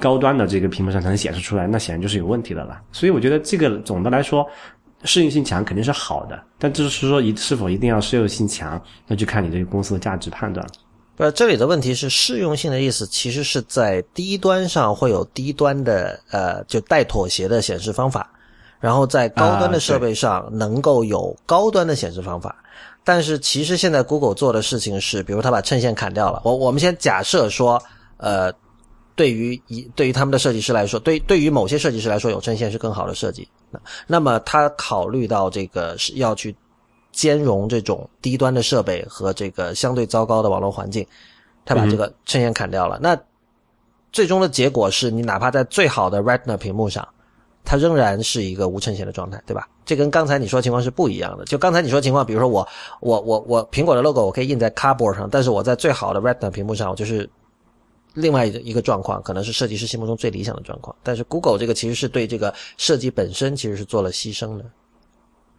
高端的这个屏幕上才能显示出来，那显然就是有问题的了。所以我觉得这个总的来说适应性强肯定是好的，但就是说一是否一定要适用性强，那就看你这个公司的价值判断了。不，这里的问题是适用性的意思，其实是在低端上会有低端的呃，就带妥协的显示方法，然后在高端的设备上能够有高端的显示方法。但是其实现在 Google 做的事情是，比如他把衬线砍掉了。我我们先假设说，呃，对于一对于他们的设计师来说，对对于某些设计师来说，有衬线是更好的设计。那那么他考虑到这个是要去。兼容这种低端的设备和这个相对糟糕的网络环境，他把这个衬线砍掉了。那最终的结果是你哪怕在最好的 Retina 屏幕上，它仍然是一个无衬线的状态，对吧？这跟刚才你说情况是不一样的。就刚才你说情况，比如说我我我我苹果的 logo 我可以印在 Cardboard 上，但是我在最好的 Retina 屏幕上，我就是另外一个状况，可能是设计师心目中最理想的状况。但是 Google 这个其实是对这个设计本身其实是做了牺牲的。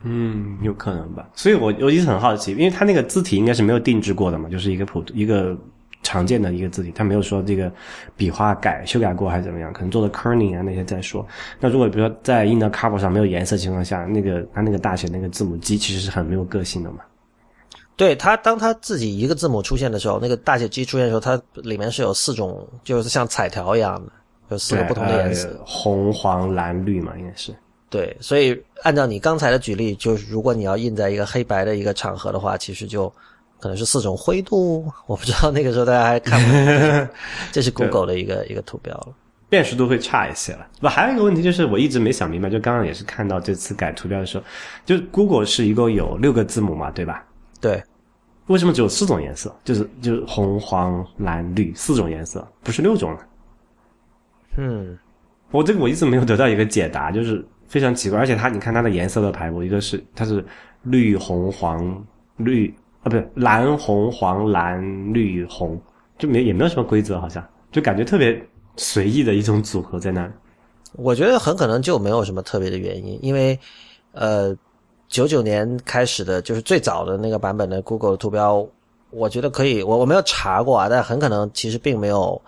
嗯，有可能吧。所以我我一直很好奇，因为它那个字体应该是没有定制过的嘛，就是一个普一个常见的一个字体，它没有说这个笔画改修改过还是怎么样，可能做的 kerning 啊那些再说。那如果比如说在印到 cover 上没有颜色情况下，那个它那个大写那个字母 G 其实是很没有个性的嘛。对它，当它自己一个字母出现的时候，那个大写 G 出现的时候，它里面是有四种，就是像彩条一样的，有四个不同的颜色，红、黄、蓝、绿嘛，应该是。对，所以按照你刚才的举例，就是如果你要印在一个黑白的一个场合的话，其实就可能是四种灰度。我不知道那个时候大家还看不？这是 Google 的一个一个图标了，辨识度会差一些了。不，还有一个问题就是我一直没想明白，就刚刚也是看到这次改图标的时候，就 Google 是一共有六个字母嘛，对吧？对，为什么只有四种颜色？就是就是红、黄、蓝、绿四种颜色，不是六种了？嗯，我这个我一直没有得到一个解答，就是。非常奇怪，而且它，你看它的颜色的排布，一个是它是绿红黄绿啊，不是蓝红黄蓝绿红，就没也没有什么规则，好像就感觉特别随意的一种组合在那。我觉得很可能就没有什么特别的原因，因为呃，九九年开始的就是最早的那个版本的 Google 的图标，我觉得可以，我我没有查过啊，但很可能其实并没有。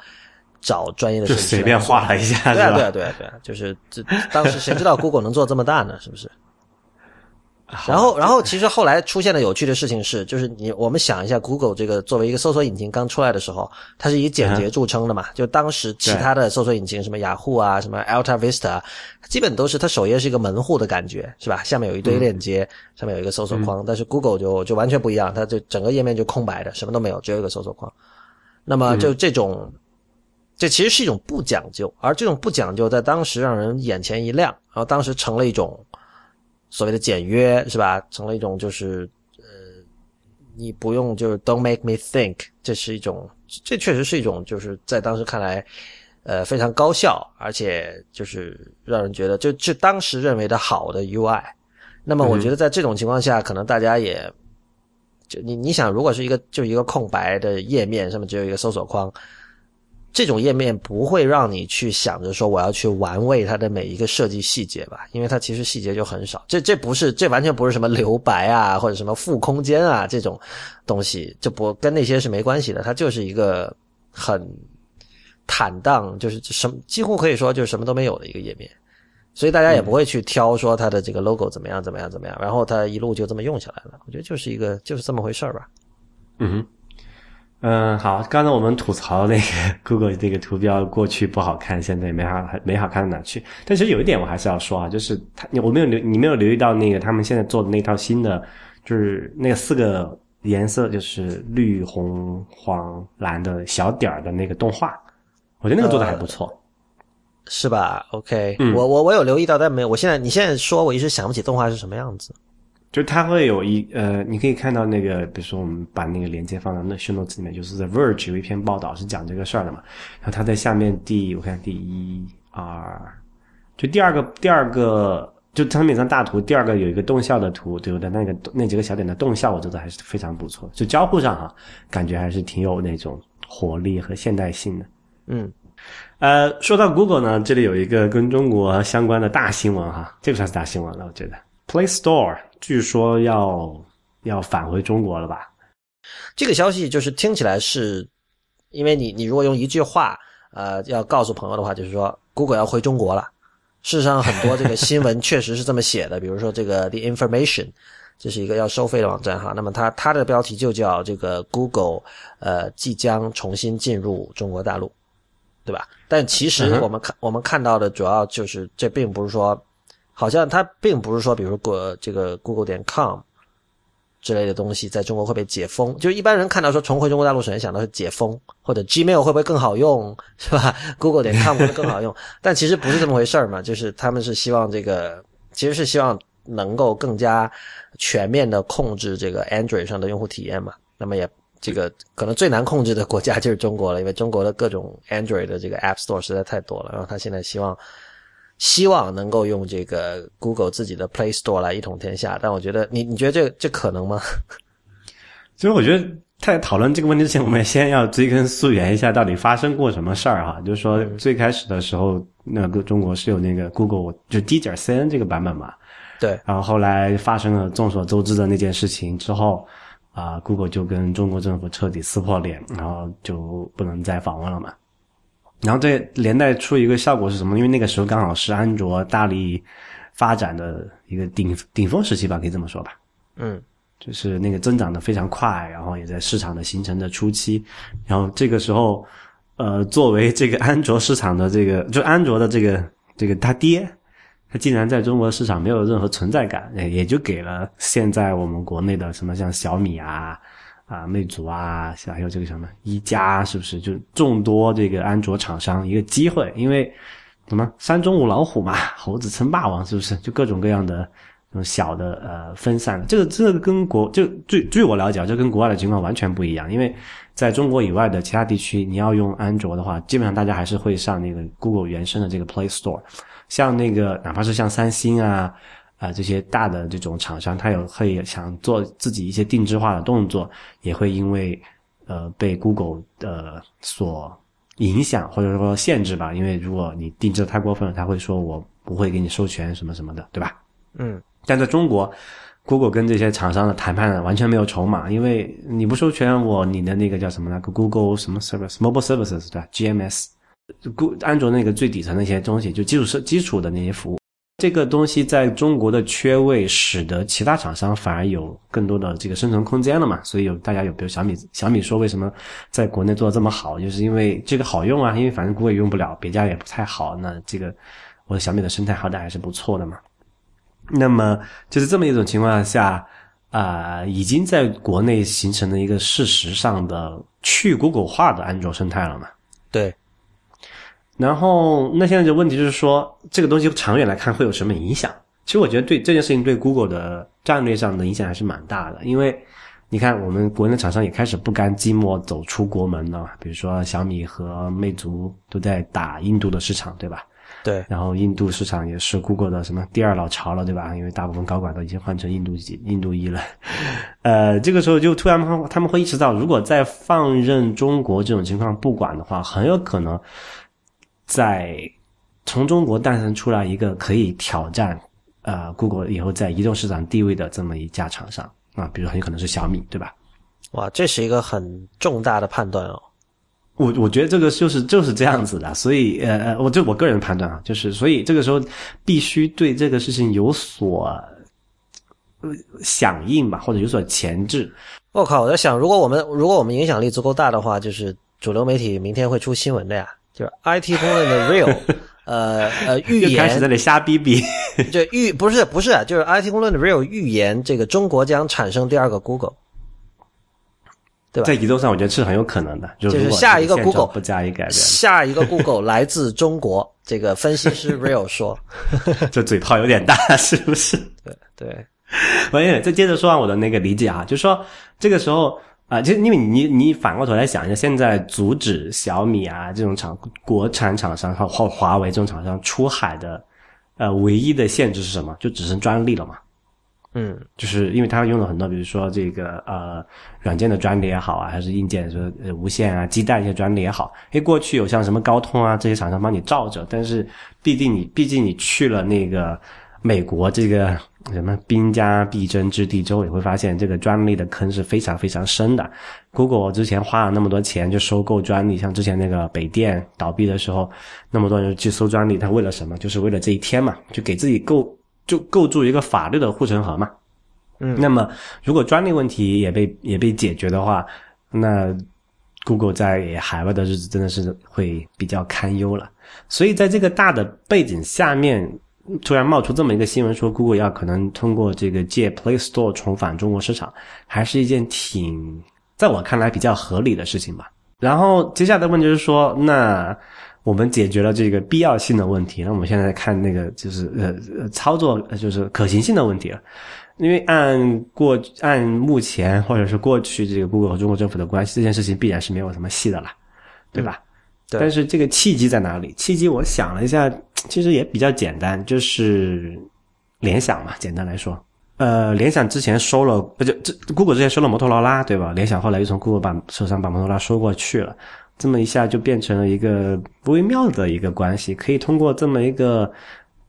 找专业的就随便画了一下，对啊，对啊，对啊，对啊，就是这当时谁知道 Google 能做这么大呢？是不是？然后，然后其实后来出现的有趣的事情是，就是你我们想一下，Google 这个作为一个搜索引擎刚出来的时候，它是以简洁著称的嘛？就当时其他的搜索引擎，什么雅虎啊，什么 Alta Vista，基本都是它首页是一个门户的感觉，是吧？下面有一堆链接，上面有一个搜索框，但是 Google 就就完全不一样，它就整个页面就空白的，什么都没有，只有一个搜索框。那么就这种。这其实是一种不讲究，而这种不讲究在当时让人眼前一亮，然后当时成了一种所谓的简约，是吧？成了一种就是呃，你不用就是 Don't make me think，这是一种，这确实是一种就是在当时看来，呃，非常高效，而且就是让人觉得就这当时认为的好的 UI。那么我觉得在这种情况下，可能大家也就你你想，如果是一个就一个空白的页面，上面只有一个搜索框。这种页面不会让你去想着说我要去玩味它的每一个设计细节吧，因为它其实细节就很少。这这不是这完全不是什么留白啊或者什么负空间啊这种东西，就不跟那些是没关系的。它就是一个很坦荡，就是什么几乎可以说就是什么都没有的一个页面，所以大家也不会去挑说它的这个 logo 怎么样怎么样怎么样，然后它一路就这么用下来了。我觉得就是一个就是这么回事儿吧。嗯哼。嗯，好。刚才我们吐槽那个 Google 这个图标过去不好看，现在也没好没好看到哪去。但其实有一点我还是要说啊，就是他我没有留你没有留意到那个他们现在做的那套新的，就是那个四个颜色就是绿红黄蓝的小点儿的那个动画，我觉得那个做的还不错，是吧？OK，我我我有留意到，但没有。我现在你现在说，我一时想不起动画是什么样子。就它会有一呃，你可以看到那个，比如说我们把那个链接放到那 show notes 里面，就是 The Verge 有一篇报道是讲这个事儿的嘛。然后它在下面第我看第一二，就第二个第二个，就它每张大图第二个有一个动效的图，对不对？那个那几个小点的动效，我觉得还是非常不错。就交互上哈，感觉还是挺有那种活力和现代性的。嗯，呃，说到 Google 呢，这里有一个跟中国相关的大新闻哈，这个算是大新闻了，我觉得 Play Store。据说要要返回中国了吧？这个消息就是听起来是，因为你你如果用一句话呃要告诉朋友的话，就是说 Google 要回中国了。事实上，很多这个 新闻确实是这么写的。比如说这个 The Information，这是一个要收费的网站哈。那么它它的标题就叫这个 Google 呃即将重新进入中国大陆，对吧？但其实我们看我们看到的主要就是这并不是说。好像它并不是说，比如说这个 Google 点 com 之类的东西在中国会被解封。就是一般人看到说重回中国大陆，首先想到是解封，或者 Gmail 会不会更好用，是吧？Google 点 com 会更好用，但其实不是这么回事儿嘛。就是他们是希望这个，其实是希望能够更加全面的控制这个 Android 上的用户体验嘛。那么也这个可能最难控制的国家就是中国了，因为中国的各种 Android 的这个 App Store 实在太多了。然后他现在希望。希望能够用这个 Google 自己的 Play Store 来一统天下，但我觉得你你觉得这这可能吗？其实我觉得在讨论这个问题之前，我们先要追根溯源一下，到底发生过什么事儿哈？就是说最开始的时候，那个中国是有那个 Google 就 D 点 CN 这个版本嘛？对。然后后来发生了众所周知的那件事情之后，啊，Google 就跟中国政府彻底撕破脸，然后就不能再访问了嘛。然后这连带出一个效果是什么？因为那个时候刚好是安卓大力发展的一个顶顶峰时期吧，可以这么说吧。嗯，就是那个增长的非常快，然后也在市场的形成的初期。然后这个时候，呃，作为这个安卓市场的这个，就安卓的这个这个他爹，他竟然在中国市场没有任何存在感，也就给了现在我们国内的什么像小米啊。啊，魅族啊，还有这个什么一加，是不是就众多这个安卓厂商一个机会？因为什么山中无老虎嘛，猴子称霸王，是不是？就各种各样的这种小的呃分散这个这个跟国就据据我了解，这跟国外的情况完全不一样。因为在中国以外的其他地区，你要用安卓的话，基本上大家还是会上那个 Google 原生的这个 Play Store，像那个哪怕是像三星啊。啊，这些大的这种厂商，他有会想做自己一些定制化的动作，也会因为呃被 Google 呃所影响或者说限制吧。因为如果你定制的太过分了，他会说我不会给你授权什么什么的，对吧？嗯。但在中国，Google 跟这些厂商的谈判完全没有筹码，因为你不授权我你的那个叫什么呢？Google 什么 Service Mobile Services 对吧？GMS，Go 安卓那个最底层的一些东西，就基础设基础的那些服务。这个东西在中国的缺位，使得其他厂商反而有更多的这个生存空间了嘛？所以有大家有，比如小米，小米说为什么在国内做的这么好，就是因为这个好用啊，因为反正国也用不了，别家也不太好，那这个我的小米的生态好歹还是不错的嘛。那么就是这么一种情况下，啊，已经在国内形成了一个事实上的去谷歌化的安卓生态了嘛？对。然后，那现在的问题就是说，这个东西长远来看会有什么影响？其实我觉得对这件事情对 Google 的战略上的影响还是蛮大的，因为你看我们国内厂商也开始不甘寂寞走出国门了，比如说小米和魅族都在打印度的市场，对吧？对，然后印度市场也是 Google 的什么第二老巢了，对吧？因为大部分高管都已经换成印度籍、印度裔了。呃，这个时候就突然他们会意识到，如果再放任中国这种情况不管的话，很有可能在从中国诞生出来一个可以挑战呃 Google 以后在移动市场地位的这么一家厂商啊，比如很有可能是小米，对吧？哇，这是一个很重大的判断哦。我我觉得这个就是就是这样子的，所以呃呃，我就我个人判断啊，就是所以这个时候必须对这个事情有所响应吧，或者有所前置。我靠，我在想，如果我们如果我们影响力足够大的话，就是主流媒体明天会出新闻的呀，就是 IT 公论的 Real，呃呃预言开始在那里瞎逼逼，就预不是不是，就是 IT 公论的 Real 预言，这个中国将产生第二个 Google。对吧？在移动上，我觉得是很有可能的。就是下一个 Google 不加以改变，下一个 Google 来自中国。这个分析师 Real 说，这嘴炮有点大，是不是？对对。我也再接着说完我的那个理解啊，就是说这个时候啊，就因为你你反过头来想一下，现在阻止小米啊这种厂国产厂商或华为这种厂商出海的呃唯一的限制是什么？就只剩专利了嘛。嗯，就是因为它用了很多，比如说这个呃软件的专利也好啊，还是硬件说呃无线啊、基带一些专利也好，因为过去有像什么高通啊这些厂商帮你罩着，但是毕竟你毕竟你去了那个美国这个什么兵家必争之地之后，也会发现这个专利的坑是非常非常深的。Google 之前花了那么多钱就收购专利，像之前那个北电倒闭的时候，那么多人去搜专利，他为了什么？就是为了这一天嘛，就给自己构。就构筑一个法律的护城河嘛，嗯，那么如果专利问题也被也被解决的话，那 Google 在海外的日子真的是会比较堪忧了。所以在这个大的背景下面，突然冒出这么一个新闻，说 Google 要可能通过这个借 Play Store 重返中国市场，还是一件挺在我看来比较合理的事情吧。然后接下来的问题就是说，那。我们解决了这个必要性的问题，那我们现在看那个就是呃操作就是可行性的问题了。因为按过按目前或者是过去这个 Google 和中国政府的关系，这件事情必然是没有什么戏的了，对吧？对。但是这个契机在哪里？契机我想了一下，其实也比较简单，就是联想嘛。简单来说，呃，联想之前收了不就这 Google 之前收了摩托罗拉，对吧？联想后来又从 Google 把手上把摩托罗拉收过去了。这么一下就变成了一个微妙的一个关系，可以通过这么一个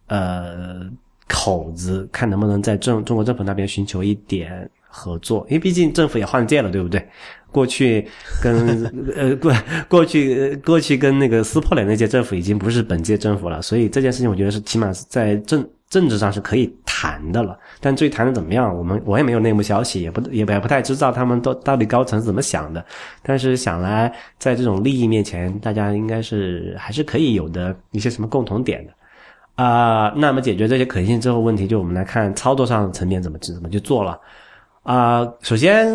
呃口子，看能不能在政中国政府那边寻求一点合作，因为毕竟政府也换届了，对不对？过去跟呃过过去过去跟那个撕破脸那届政府已经不是本届政府了，所以这件事情我觉得是起码在政。政治上是可以谈的了，但至于谈的怎么样，我们我也没有内幕消息，也不也也不太知道他们都到底高层是怎么想的。但是想来，在这种利益面前，大家应该是还是可以有的一些什么共同点的啊。那么解决这些可行性之后，问题就我们来看操作上层面怎么怎么去做了啊。首先，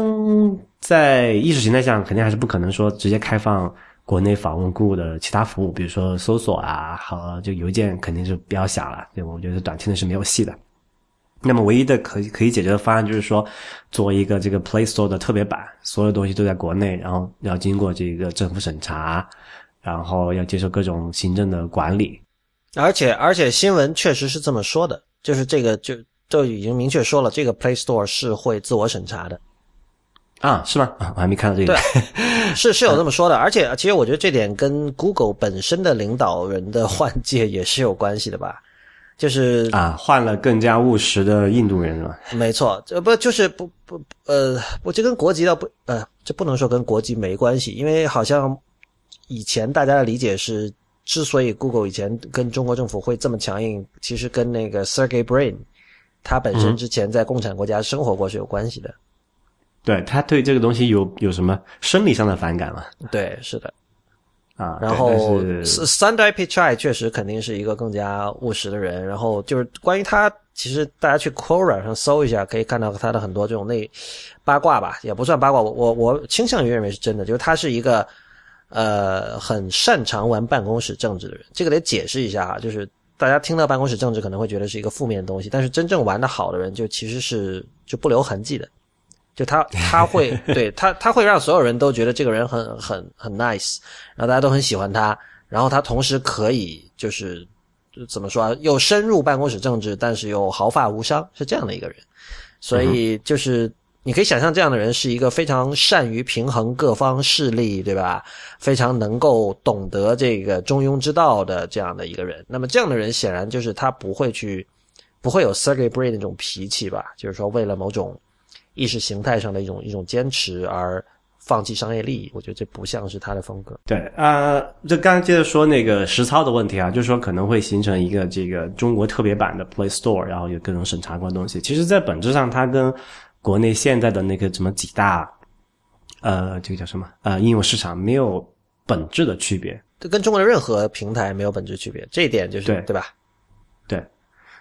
在意识形态上，肯定还是不可能说直接开放。国内访问 Google 的其他服务，比如说搜索啊和就邮件，肯定是不要想了。对，我觉得短期内是没有戏的。那么唯一的可以可以解决的方案就是说，做一个这个 Play Store 的特别版，所有东西都在国内，然后要经过这个政府审查，然后要接受各种行政的管理。而且而且新闻确实是这么说的，就是这个就就已经明确说了，这个 Play Store 是会自我审查的。啊，是吗？啊，我还没看到这个。对，是是有这么说的，而且其实我觉得这点跟 Google 本身的领导人的换届也是有关系的吧？就是啊，换了更加务实的印度人了。没错，这不就是不不呃，我这跟国籍倒不呃，这不能说跟国籍没关系，因为好像以前大家的理解是，之所以 Google 以前跟中国政府会这么强硬，其实跟那个 Sergey Brin 他本身之前在共产国家生活过是有关系的。对他对这个东西有有什么生理上的反感吗？对，是的，啊，然后 Sunday Pichai 确实肯定是一个更加务实的人。然后就是关于他，其实大家去 Quora 上搜一下，可以看到他的很多这种内八卦吧，也不算八卦，我我我倾向于认为是真的，就是他是一个呃很擅长玩办公室政治的人。这个得解释一下啊，就是大家听到办公室政治可能会觉得是一个负面的东西，但是真正玩的好的人就其实是就不留痕迹的，就他他会 对他他会让所有人都觉得这个人很很很 nice，然后大家都很喜欢他，然后他同时可以就是怎么说啊，又深入办公室政治，但是又毫发无伤，是这样的一个人，所以就是。你可以想象，这样的人是一个非常善于平衡各方势力，对吧？非常能够懂得这个中庸之道的这样的一个人。那么，这样的人显然就是他不会去，不会有 Sergey Brin 那种脾气吧？就是说，为了某种意识形态上的一种一种坚持而放弃商业利益。我觉得这不像是他的风格。对啊，就刚才接着说那个实操的问题啊，就是说可能会形成一个这个中国特别版的 Play Store，然后有各种审查官东西。其实，在本质上，它跟国内现在的那个什么几大，呃，这个叫什么呃应用市场没有本质的区别，这跟中国的任何平台没有本质区别，这一点就是对对吧？对。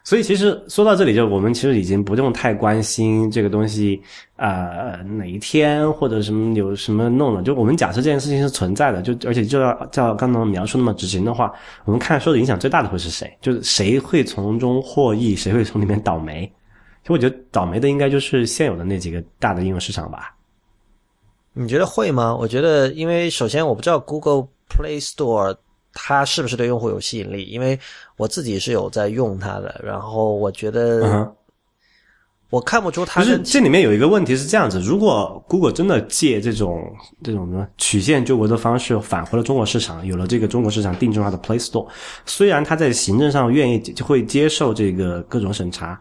所以其实说到这里，就我们其实已经不用太关心这个东西啊、呃、哪一天或者什么有什么弄了。就我们假设这件事情是存在的，就而且就要照刚才描述那么执行的话，我们看受的影响最大的会是谁？就是谁会从中获益，谁会从里面倒霉？我觉得倒霉的应该就是现有的那几个大的应用市场吧。你觉得会吗？我觉得，因为首先我不知道 Google Play Store 它是不是对用户有吸引力，因为我自己是有在用它的，然后我觉得嗯我看不出它就是这里面有一个问题是这样子：如果 Google 真的借这种这种什么曲线救国的方式返回了中国市场，有了这个中国市场定制化的 Play Store，虽然它在行政上愿意就会接受这个各种审查，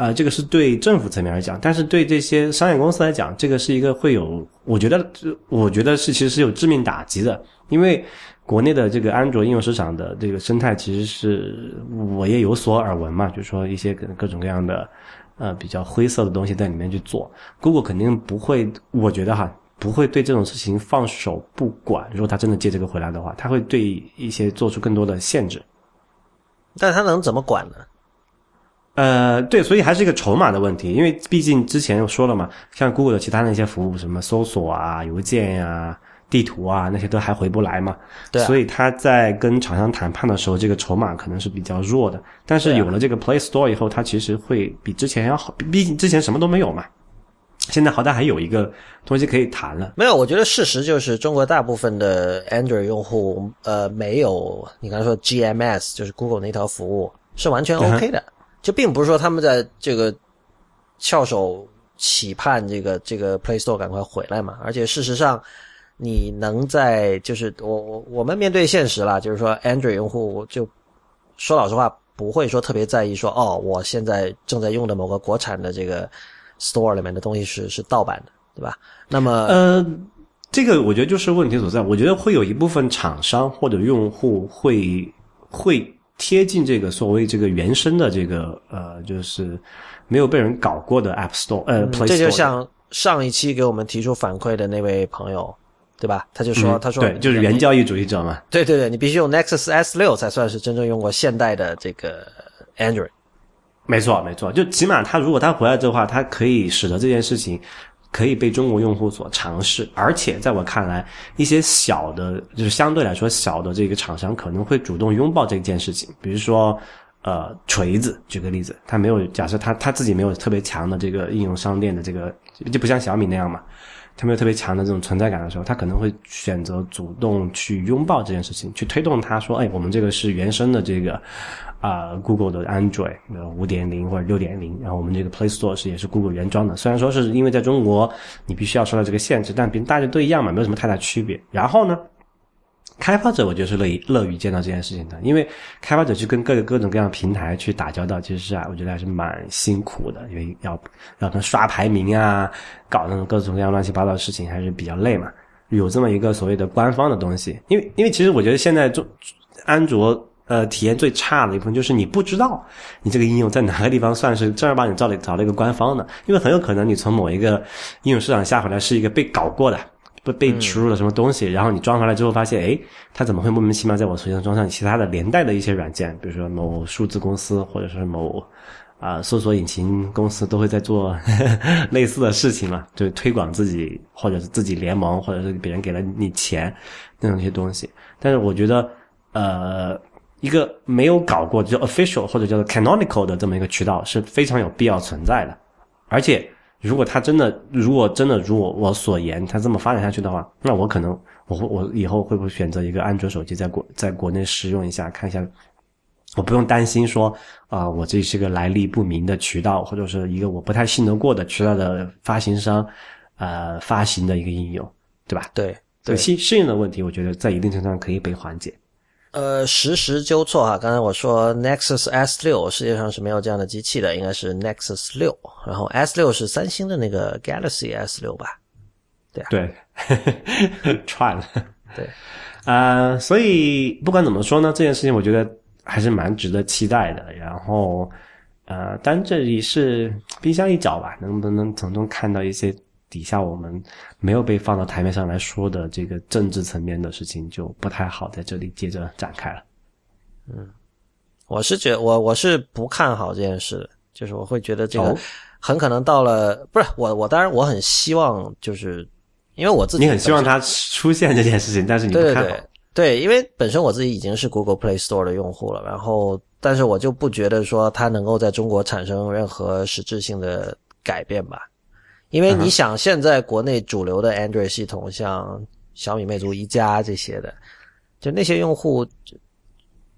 呃，这个是对政府层面来讲，但是对这些商业公司来讲，这个是一个会有，我觉得，我觉得是其实是有致命打击的，因为国内的这个安卓应用市场的这个生态，其实是我也有所耳闻嘛，就是说一些各种各样的呃比较灰色的东西在里面去做，Google 肯定不会，我觉得哈。不会对这种事情放手不管。如果他真的借这个回来的话，他会对一些做出更多的限制。但他能怎么管呢？呃，对，所以还是一个筹码的问题，因为毕竟之前说了嘛，像 Google 的其他那些服务，什么搜索啊、邮件呀、地图啊，那些都还回不来嘛。对啊所以他在跟厂商谈判的时候，这个筹码可能是比较弱的。但是有了这个 Play Store 以后，它其实会比之前要好，毕竟之前什么都没有嘛。现在好歹还有一个东西可以谈了。没有，我觉得事实就是中国大部分的 Android 用户，呃，没有你刚才说 GMS，就是 Google 那套服务是完全 OK 的，就并不是说他们在这个翘首企盼这个这个 Play Store 赶快回来嘛。而且事实上，你能在就是我我我们面对现实啦，就是说 Android 用户就说老实话不会说特别在意说哦，我现在正在用的某个国产的这个 Store 里面的东西是是盗版的，对吧？那么呃，这个我觉得就是问题所在。我觉得会有一部分厂商或者用户会会贴近这个所谓这个原生的这个呃，就是没有被人搞过的 App Store 呃 Play Store 这就像上一期给我们提出反馈的那位朋友，对吧？他就说，嗯他说，对，就是原教义主义者嘛。对对对，你必须用 Nexus S 六才算是真正用过现代的这个 Android。没错，没错，就起码他如果他回来的话，他可以使得这件事情可以被中国用户所尝试，而且在我看来，一些小的，就是相对来说小的这个厂商可能会主动拥抱这件事情，比如说。呃，锤子，举个例子，他没有假设他他自己没有特别强的这个应用商店的这个，就不像小米那样嘛，他没有特别强的这种存在感的时候，他可能会选择主动去拥抱这件事情，去推动他说，哎，我们这个是原生的这个啊、Google 的 Android 五点零或者六点零，然后我们这个 Play Store 是也是 Google 原装的，虽然说是因为在中国你必须要受到这个限制，但别大家都一样嘛，没有什么太大区别。然后呢？开发者我觉得是乐意乐于见到这件事情的，因为开发者去跟各个各种各样平台去打交道，其实是啊，我觉得还是蛮辛苦的，因为要要跟刷排名啊，搞那种各种各样乱七八糟的事情，还是比较累嘛。有这么一个所谓的官方的东西，因为因为其实我觉得现在中安卓呃体验最差的一部分就是你不知道你这个应用在哪个地方算是正儿八经找了找了一个官方的，因为很有可能你从某一个应用市场下回来是一个被搞过的。被被植入了什么东西，然后你装回来之后发现，哎，它怎么会莫名其妙在我手机上装上其他的连带的一些软件，比如说某数字公司或者是某啊、搜索引擎公司都会在做 类似的事情嘛，就是推广自己或者是自己联盟，或者是别人给了你钱那种一些东西。但是我觉得，呃，一个没有搞过就 official 或者叫做 canonical 的这么一个渠道是非常有必要存在的。而且，如果他真的，如果真的如我我所言，他这么发展下去的话，那我可能我会我以后会不会选择一个安卓手机在国在国内试用一下，看一下，我不用担心说啊，我这是个来历不明的渠道，或者是一个我不太信得过的渠道的发行商，呃，发行的一个应用，对吧？对，对，信适应的问题，我觉得在一定程度上可以被缓解。呃，实时纠错哈，刚才我说 Nexus S 六世界上是没有这样的机器的，应该是 Nexus 六，然后 S 六是三星的那个 Galaxy S 六吧？对啊，对，串了，对，呃，所以不管怎么说呢，这件事情我觉得还是蛮值得期待的。然后，呃，但这里是冰箱一角吧，能不能从中看到一些？底下我们没有被放到台面上来说的这个政治层面的事情就不太好在这里接着展开了。嗯，我是觉我我是不看好这件事的，就是我会觉得这个很可能到了不是我我当然我很希望就是因为我自己你很希望它出现这件事情，但是你不看好对，因为本身我自己已经是 Google Play Store 的用户了，然后但是我就不觉得说它能够在中国产生任何实质性的改变吧。因为你想，现在国内主流的 Android 系统，像小米、魅族、一加这些的，就那些用户，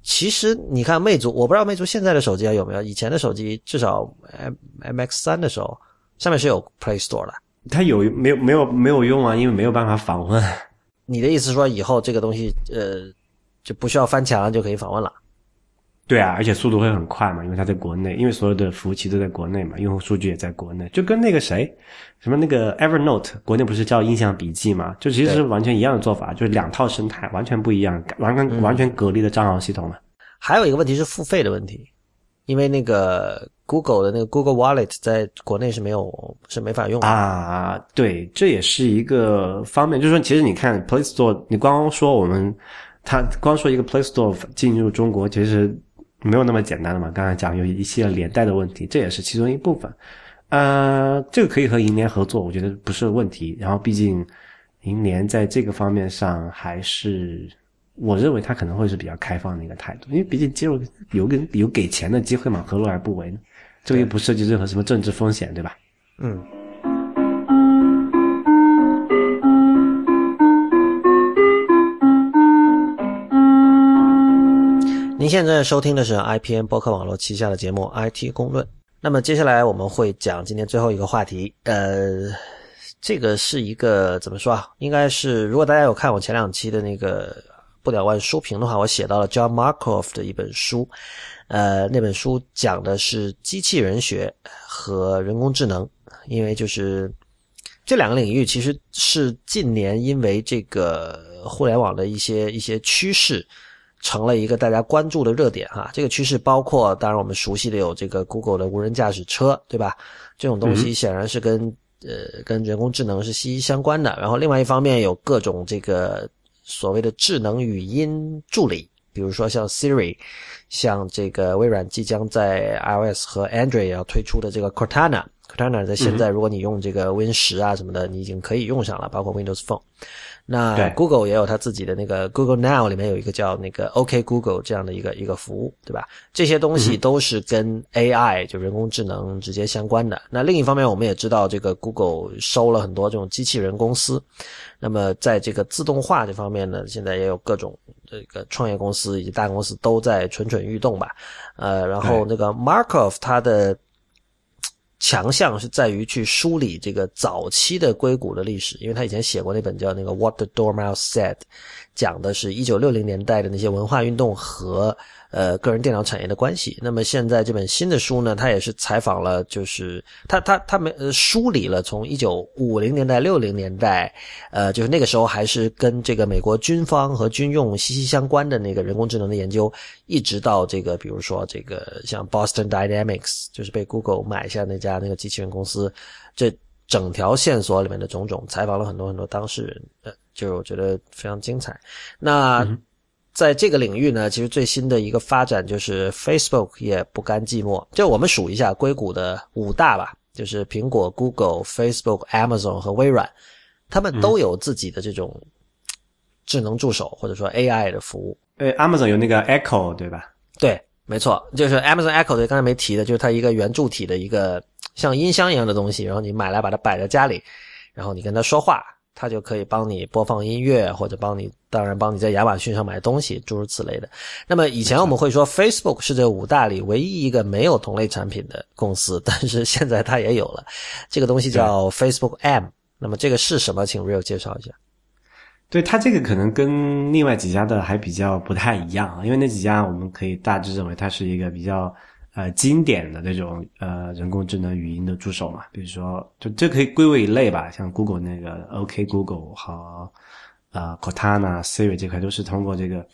其实你看魅族，我不知道魅族现在的手机还有没有，以前的手机至少 M M X 三的时候，上面是有 Play Store 的。它有没有没有没有用啊？因为没有办法访问。你的意思说以后这个东西呃就不需要翻墙就可以访问了？对啊，而且速度会很快嘛，因为它在国内，因为所有的服务器都在国内嘛，用户数据也在国内，就跟那个谁，什么那个 Evernote，国内不是叫印象笔记嘛，就其实是完全一样的做法，就是两套生态完全不一样，完全完全隔离的账号系统了。还有一个问题是付费的问题，因为那个 Google 的那个 Google Wallet 在国内是没有是没法用啊。对，这也是一个方面，就是说，其实你看 Play Store，你光说我们，它光说一个 Play Store 进入中国，其实。没有那么简单的嘛？刚才讲有一系列连带的问题，这也是其中一部分。呃，这个可以和银联合作，我觉得不是问题。然后，毕竟银联在这个方面上还是，我认为他可能会是比较开放的一个态度，因为毕竟接入有跟有给钱的机会嘛，何乐而不为呢？这个又不涉及任何什么政治风险，对吧？嗯。您现在收听的是 IPN 博客网络旗下的节目《IT 公论》。那么接下来我们会讲今天最后一个话题。呃，这个是一个怎么说啊？应该是如果大家有看我前两期的那个不了万书评的话，我写到了 John Markoff 的一本书。呃，那本书讲的是机器人学和人工智能，因为就是这两个领域其实是近年因为这个互联网的一些一些趋势。成了一个大家关注的热点哈，这个趋势包括，当然我们熟悉的有这个 Google 的无人驾驶车，对吧？这种东西显然是跟呃跟人工智能是息息相关的。然后另外一方面有各种这个所谓的智能语音助理，比如说像 Siri，像这个微软即将在 iOS 和 Android 要推出的这个 Cortana，Cortana 在现在如果你用这个 Win 十啊什么的，你已经可以用上了，包括 Windows Phone。那 Google 也有它自己的那个 Google Now 里面有一个叫那个 OK Google 这样的一个一个服务，对吧？这些东西都是跟 AI 就人工智能直接相关的。那另一方面，我们也知道这个 Google 收了很多这种机器人公司，那么在这个自动化这方面呢，现在也有各种这个创业公司以及大公司都在蠢蠢欲动吧。呃，然后那个 Markov 它的。强项是在于去梳理这个早期的硅谷的历史，因为他以前写过那本叫那个《What the Dormouse Said》，讲的是一九六零年代的那些文化运动和。呃，个人电脑产业的关系。那么现在这本新的书呢，他也是采访了，就是他他他们呃梳理了从一九五零年代六零年代，呃，就是那个时候还是跟这个美国军方和军用息息相关的那个人工智能的研究，一直到这个比如说这个像 Boston Dynamics，就是被 Google 买下那家那个机器人公司，这整条线索里面的种种，采访了很多很多当事人，呃，就我觉得非常精彩。那。在这个领域呢，其实最新的一个发展就是 Facebook 也不甘寂寞。就我们数一下硅谷的五大吧，就是苹果、Google、Facebook、Amazon 和微软，他们都有自己的这种智能助手或者说 AI 的服务。对，Amazon 有那个 Echo 对吧？对，没错，就是 Amazon Echo 对，刚才没提的，就是它一个圆柱体的一个像音箱一样的东西，然后你买来把它摆在家里，然后你跟它说话，它就可以帮你播放音乐，或者帮你，当然帮你在亚马逊上买东西，诸如此类的。那么以前我们会说 Facebook 是这五大里唯一一个没有同类产品的公司，但是现在它也有了，这个东西叫 Facebook M。那么这个是什么？请 Real 介绍一下。对它这个可能跟另外几家的还比较不太一样啊，因为那几家我们可以大致认为它是一个比较呃经典的那种呃人工智能语音的助手嘛，比如说就这可以归为一类吧，像 Google 那个 OK Google 和呃 Cortana、Siri 这块都是通过这个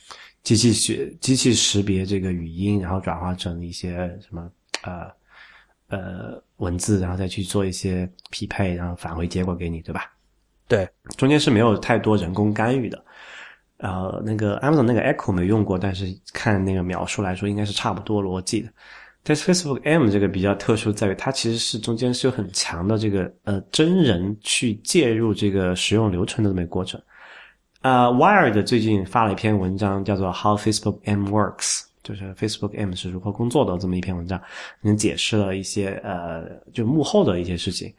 机器学、机器识别这个语音，然后转化成一些什么呃呃文字，然后再去做一些匹配，然后返回结果给你，对吧？对，中间是没有太多人工干预的。呃，那个 Amazon 那个 Echo 没用过，但是看那个描述来说，应该是差不多逻辑的。但是 Facebook M 这个比较特殊，在于它其实是中间是有很强的这个呃真人去介入这个使用流程的这么一个过程。啊，Wired 最近发了一篇文章，叫做 How Facebook M Works，就是 Facebook M 是如何工作的这么一篇文章，能解释了一些呃就幕后的一些事情。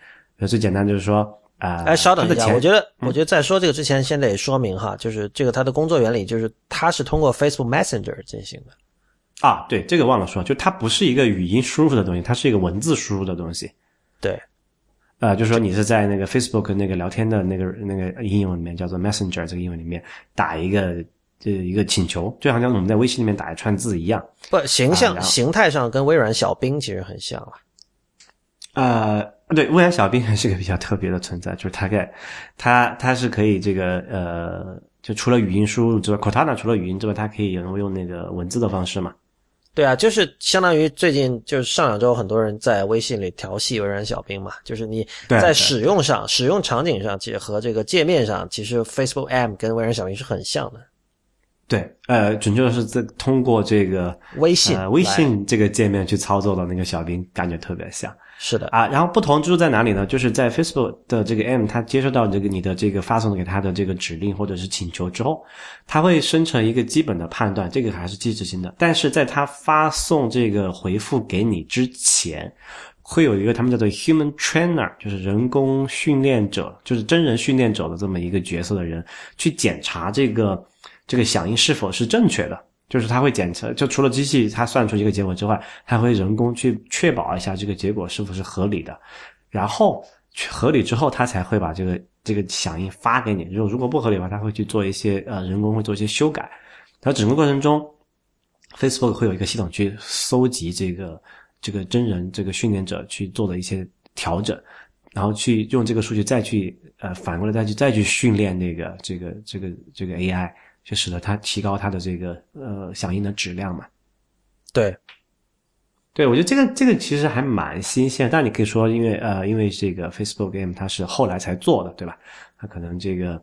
最简单就是说。啊，哎，稍等一下，我觉得，我觉得在说这个之前，先得说明哈，就是这个它的工作原理，就是它是通过 Facebook Messenger 进行的。啊，对，这个忘了说，就它不是一个语音输入的东西，它是一个文字输入的东西。对，呃，就是说你是在那个 Facebook 那个聊天的那个那个应用里面，叫做 Messenger 这个应用里面打一个这一个请求，就好像我们在微信里面打一串字一样。不，形象形态上跟微软小冰其实很像了。呃。对，微软小冰还是个比较特别的存在，就是大概，它它是可以这个呃，就除了语音输入之外，Cortana 除了语音之外，它可以用用那个文字的方式嘛？对啊，就是相当于最近就是上两周很多人在微信里调戏微软小冰嘛，就是你在使用上、使用场景上，其实和这个界面上，其实 Facebook M 跟微软小冰是很像的。对，呃，准确的是这通过这个微信微信这个界面去操作的那个小冰，感觉特别像。是的啊，然后不同之处在哪里呢？就是在 Facebook 的这个 M，它接收到这个你的这个发送给它的这个指令或者是请求之后，它会生成一个基本的判断，这个还是机制性的。但是在它发送这个回复给你之前，会有一个他们叫做 Human Trainer，就是人工训练者，就是真人训练者的这么一个角色的人去检查这个这个响应是否是正确的。就是它会检测，就除了机器它算出一个结果之外，它会人工去确保一下这个结果是否是合理的，然后合理之后，它才会把这个这个响应发给你。如果如果不合理的话，它会去做一些呃人工会做一些修改。然后整个过程中，Facebook 会有一个系统去搜集这个这个真人这个训练者去做的一些调整，然后去用这个数据再去呃反过来再去再去训练那个这个这个这个 AI。就使得它提高它的这个呃响应的质量嘛。对，对我觉得这个这个其实还蛮新鲜，但你可以说，因为呃，因为这个 Facebook Game 它是后来才做的，对吧？它可能这个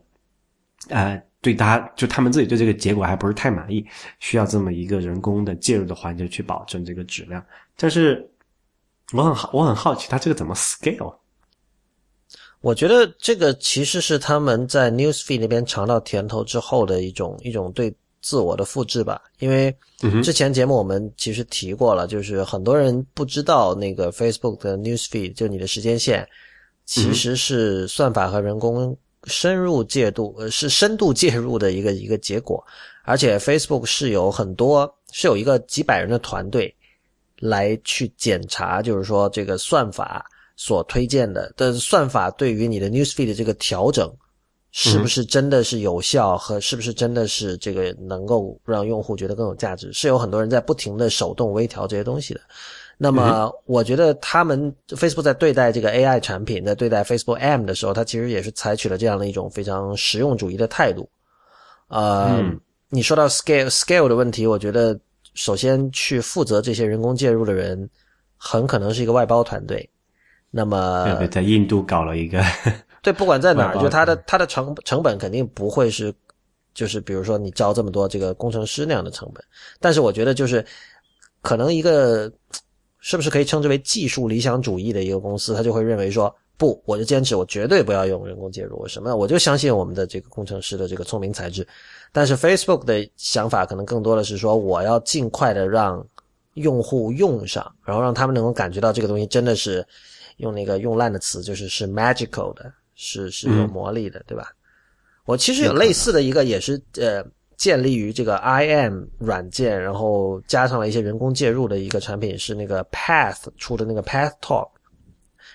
呃，对它就他们自己对这个结果还不是太满意，需要这么一个人工的介入的环节去保证这个质量。但是我很好，我很好奇，它这个怎么 scale？我觉得这个其实是他们在 Newsfeed 那边尝到甜头之后的一种一种对自我的复制吧。因为之前节目我们其实提过了，就是很多人不知道那个 Facebook 的 Newsfeed 就你的时间线其实是算法和人工深入介入呃是深度介入的一个一个结果，而且 Facebook 是有很多是有一个几百人的团队来去检查，就是说这个算法。所推荐的的算法对于你的 newsfeed 的这个调整，是不是真的是有效和是不是真的是这个能够让用户觉得更有价值？是有很多人在不停的手动微调这些东西的。那么，我觉得他们 Facebook 在对待这个 AI 产品，在对待 Facebook M 的时候，它其实也是采取了这样的一种非常实用主义的态度。呃，你说到 scale scale 的问题，我觉得首先去负责这些人工介入的人，很可能是一个外包团队。那么，在印度搞了一个，对，不管在哪儿，就它的它的成成本肯定不会是，就是比如说你招这么多这个工程师那样的成本。但是我觉得就是，可能一个是不是可以称之为技术理想主义的一个公司，他就会认为说，不，我就坚持，我绝对不要用人工介入。我什么？我就相信我们的这个工程师的这个聪明才智。但是 Facebook 的想法可能更多的是说，我要尽快的让用户用上，然后让他们能够感觉到这个东西真的是用那个用烂的词，就是是 magical 的，是是有魔力的，对吧？我其实有类似的一个，也是呃，建立于这个 IM 软件，然后加上了一些人工介入的一个产品，是那个 Path 出的那个 Path Talk。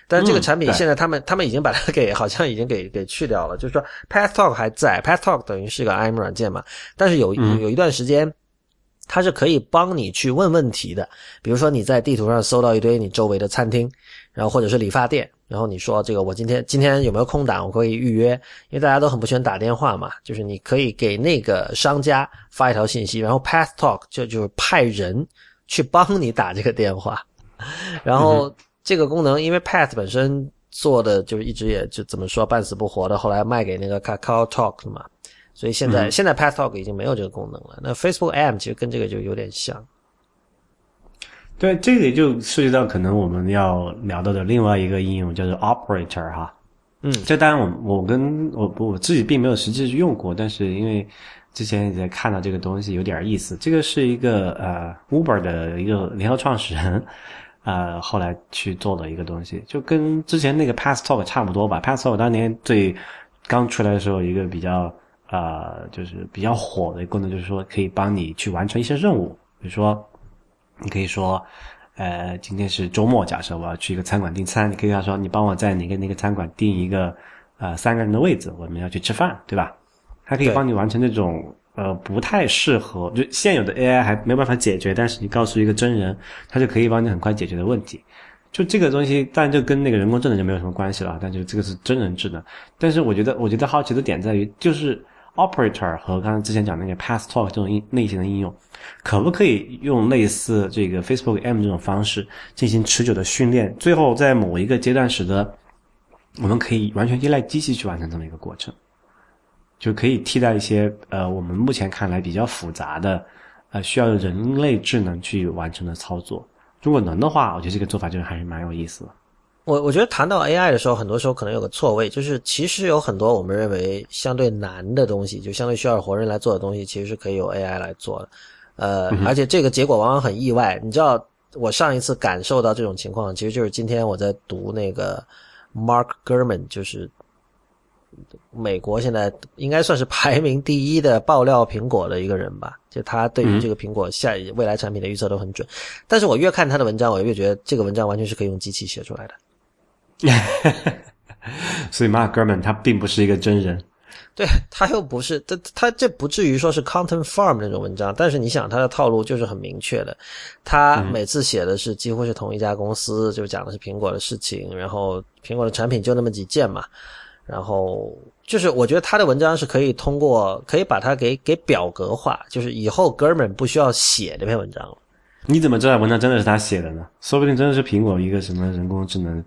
但是这个产品现在他们他们已经把它给好像已经给给去掉了，就是说 Path Talk 还在，Path Talk 等于是个 IM 软件嘛，但是有有一段时间，它是可以帮你去问问题的，比如说你在地图上搜到一堆你周围的餐厅，然后或者是理发店，然后你说这个我今天今天有没有空档，我可以预约，因为大家都很不喜欢打电话嘛，就是你可以给那个商家发一条信息，然后 Path Talk 就就是派人去帮你打这个电话，然后。这个功能，因为 Path 本身做的就是一直也就怎么说半死不活的，后来卖给那个 Kakao Talk 嘛，所以现在现在 Path Talk 已经没有这个功能了。那 Facebook M 其实跟这个就有点像。对，这个就涉及到可能我们要聊到的另外一个应用，叫做 Operator 哈。嗯，这当然我我跟我我自己并没有实际去用过，但是因为之前也在看到这个东西有点意思。这个是一个呃 Uber 的一个联合创始人。呃，后来去做的一个东西，就跟之前那个 Pass Talk 差不多吧。Pass Talk 当年最刚出来的时候，一个比较呃，就是比较火的功能，就是说可以帮你去完成一些任务。比如说，你可以说，呃，今天是周末，假设我要去一个餐馆订餐，你可以跟他说，你帮我在哪个哪个餐馆订一个呃三个人的位置，我们要去吃饭，对吧？它可以帮你完成这种。呃，不太适合，就现有的 AI 还没办法解决，但是你告诉一个真人，他就可以帮你很快解决的问题。就这个东西，但就跟那个人工智能就没有什么关系了。但就这个是真人智能。但是我觉得，我觉得好奇的点在于，就是 operator 和刚才之前讲那个 pass talk 这种应类型的应用，可不可以用类似这个 Facebook M 这种方式进行持久的训练？最后在某一个阶段，使得我们可以完全依赖机器去完成这么一个过程。就可以替代一些呃，我们目前看来比较复杂的，呃，需要人类智能去完成的操作。如果能的话，我觉得这个做法就还是蛮有意思的。我我觉得谈到 AI 的时候，很多时候可能有个错位，就是其实有很多我们认为相对难的东西，就相对需要活人来做的东西，其实是可以由 AI 来做的。呃，而且这个结果往往很意外。你知道，我上一次感受到这种情况，其实就是今天我在读那个 Mark Gurman，就是。美国现在应该算是排名第一的爆料苹果的一个人吧，就他对于这个苹果下未来产品的预测都很准。但是我越看他的文章，我越觉得这个文章完全是可以用机器写出来的。所以马哥们他并不是一个真人，对他又不是他他这不至于说是 content farm 那种文章，但是你想他的套路就是很明确的，他每次写的是几乎是同一家公司，就讲的是苹果的事情，然后苹果的产品就那么几件嘛。然后就是，我觉得他的文章是可以通过，可以把它给给表格化，就是以后哥们不需要写这篇文章了。你怎么知道文章真的是他写的呢？说不定真的是苹果一个什么人工智能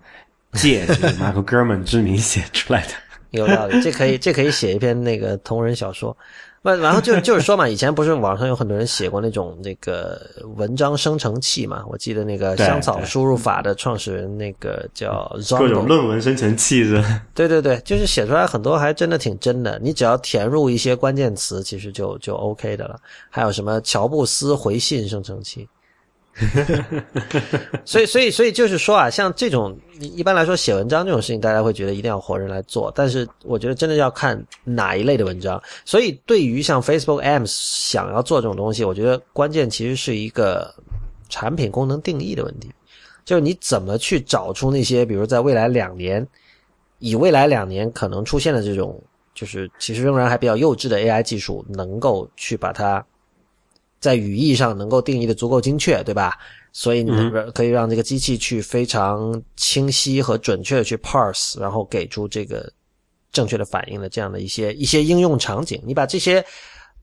界，就是马克哥们之名写出来的。有道理，这可以这可以写一篇那个同人小说。那然后就就是说嘛，以前不是网上有很多人写过那种那个文章生成器嘛？我记得那个香草输入法的创始人那个叫各种论文生成器是？对对对，就是写出来很多还真的挺真的。你只要填入一些关键词，其实就就 OK 的了。还有什么乔布斯回信生成器？所以，所以，所以就是说啊，像这种一般来说写文章这种事情，大家会觉得一定要活人来做。但是，我觉得真的要看哪一类的文章。所以，对于像 Facebook a m s 想要做这种东西，我觉得关键其实是一个产品功能定义的问题，就是你怎么去找出那些，比如在未来两年，以未来两年可能出现的这种，就是其实仍然还比较幼稚的 AI 技术，能够去把它。在语义上能够定义的足够精确，对吧？所以你可以让这个机器去非常清晰和准确的去 parse，然后给出这个正确的反应的这样的一些一些应用场景。你把这些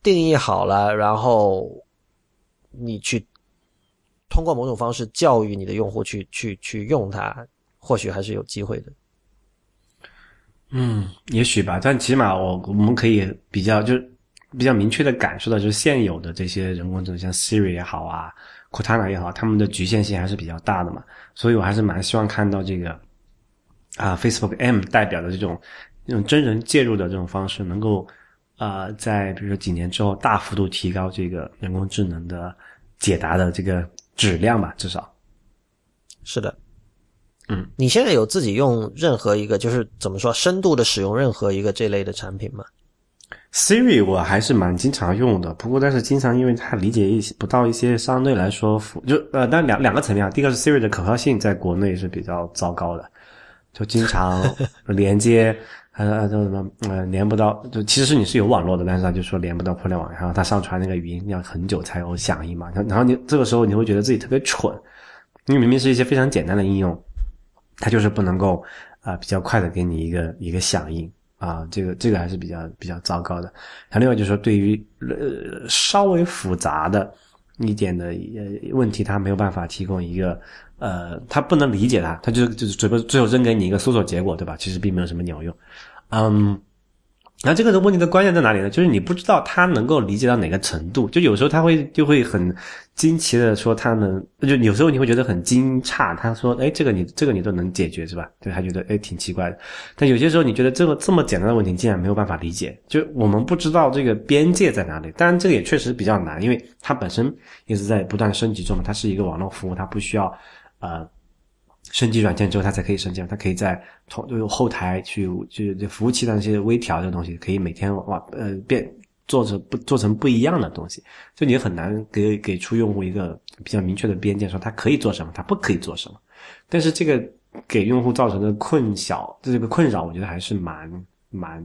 定义好了，然后你去通过某种方式教育你的用户去去去用它，或许还是有机会的。嗯，也许吧，但起码我我们可以比较就。比较明确的感受到，就是现有的这些人工智能，像 Siri 也好啊，Cortana 也好，他们的局限性还是比较大的嘛。所以我还是蛮希望看到这个啊，Facebook M 代表的这种这种真人介入的这种方式，能够啊，在比如说几年之后大幅度提高这个人工智能的解答的这个质量吧，至少是的。嗯，你现在有自己用任何一个，就是怎么说，深度的使用任何一个这类的产品吗？Siri 我还是蛮经常用的，不过但是经常因为它理解一些不到一些相对来说就呃，但两两个层面啊，第一个是 Siri 的可靠性在国内是比较糟糕的，就经常连接 呃叫什么呃连不到，就其实是你是有网络的，但是他就说连不到互联网，然后它上传那个语音要很久才有响应嘛，然后你这个时候你会觉得自己特别蠢，因为明明是一些非常简单的应用，它就是不能够啊比较快的给你一个一个响应。啊，这个这个还是比较比较糟糕的。还另外就是说，对于呃稍微复杂的一点的呃问题，他没有办法提供一个呃，他不能理解它，它就就是最后最后扔给你一个搜索结果，对吧？其实并没有什么鸟用。嗯。那这个的问题的关键在哪里呢？就是你不知道他能够理解到哪个程度。就有时候他会就会很惊奇的说他能，就有时候你会觉得很惊诧。他说：“哎，这个你这个你都能解决是吧？”对他觉得哎挺奇怪的。但有些时候你觉得这个这么简单的问题竟然没有办法理解，就我们不知道这个边界在哪里。当然这个也确实比较难，因为它本身一直在不断升级中嘛。它是一个网络服务，它不需要呃。升级软件之后，它才可以升级。它可以在同就后台去，就服务器上那些微调的东西，可以每天往呃变做成不做成不一样的东西。就你很难给给出用户一个比较明确的边界，说它可以做什么，它不可以做什么。但是这个给用户造成的困小，这个困扰，我觉得还是蛮蛮。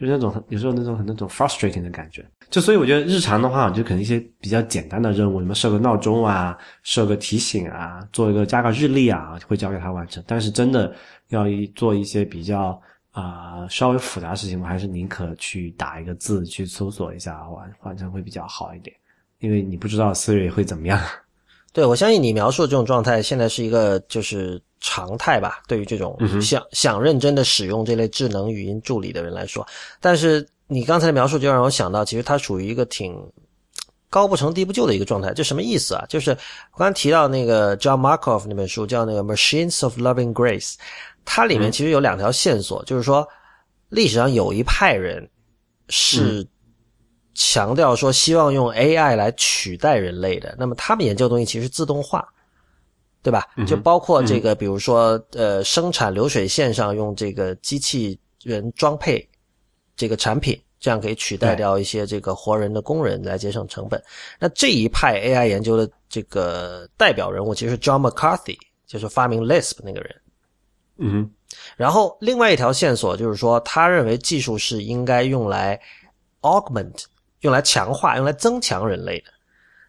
就是那种有时候那种很那种 frustrating 的感觉，就所以我觉得日常的话，就可能一些比较简单的任务，什么设个闹钟啊，设个提醒啊，做一个加个日历啊，会交给他完成。但是真的要一做一些比较啊稍微复杂的事情，我还是宁可去打一个字去搜索一下完完成会比较好一点，因为你不知道 Siri 会怎么样。对，我相信你描述的这种状态，现在是一个就是。常态吧，对于这种想想认真的使用这类智能语音助理的人来说，但是你刚才的描述就让我想到，其实它属于一个挺高不成低不就的一个状态。这什么意思啊？就是我刚才提到那个 John Markoff 那本书叫那个《Machines of Loving Grace》，它里面其实有两条线索，就是说历史上有一派人是强调说希望用 AI 来取代人类的，那么他们研究的东西其实自动化。对吧？就包括这个，比如说，呃，生产流水线上用这个机器人装配这个产品，这样可以取代掉一些这个活人的工人来节省成本。那这一派 AI 研究的这个代表人物其实是 John McCarthy，就是发明 Lisp 那个人。嗯，然后另外一条线索就是说，他认为技术是应该用来 augment，用来强化，用来增强人类的。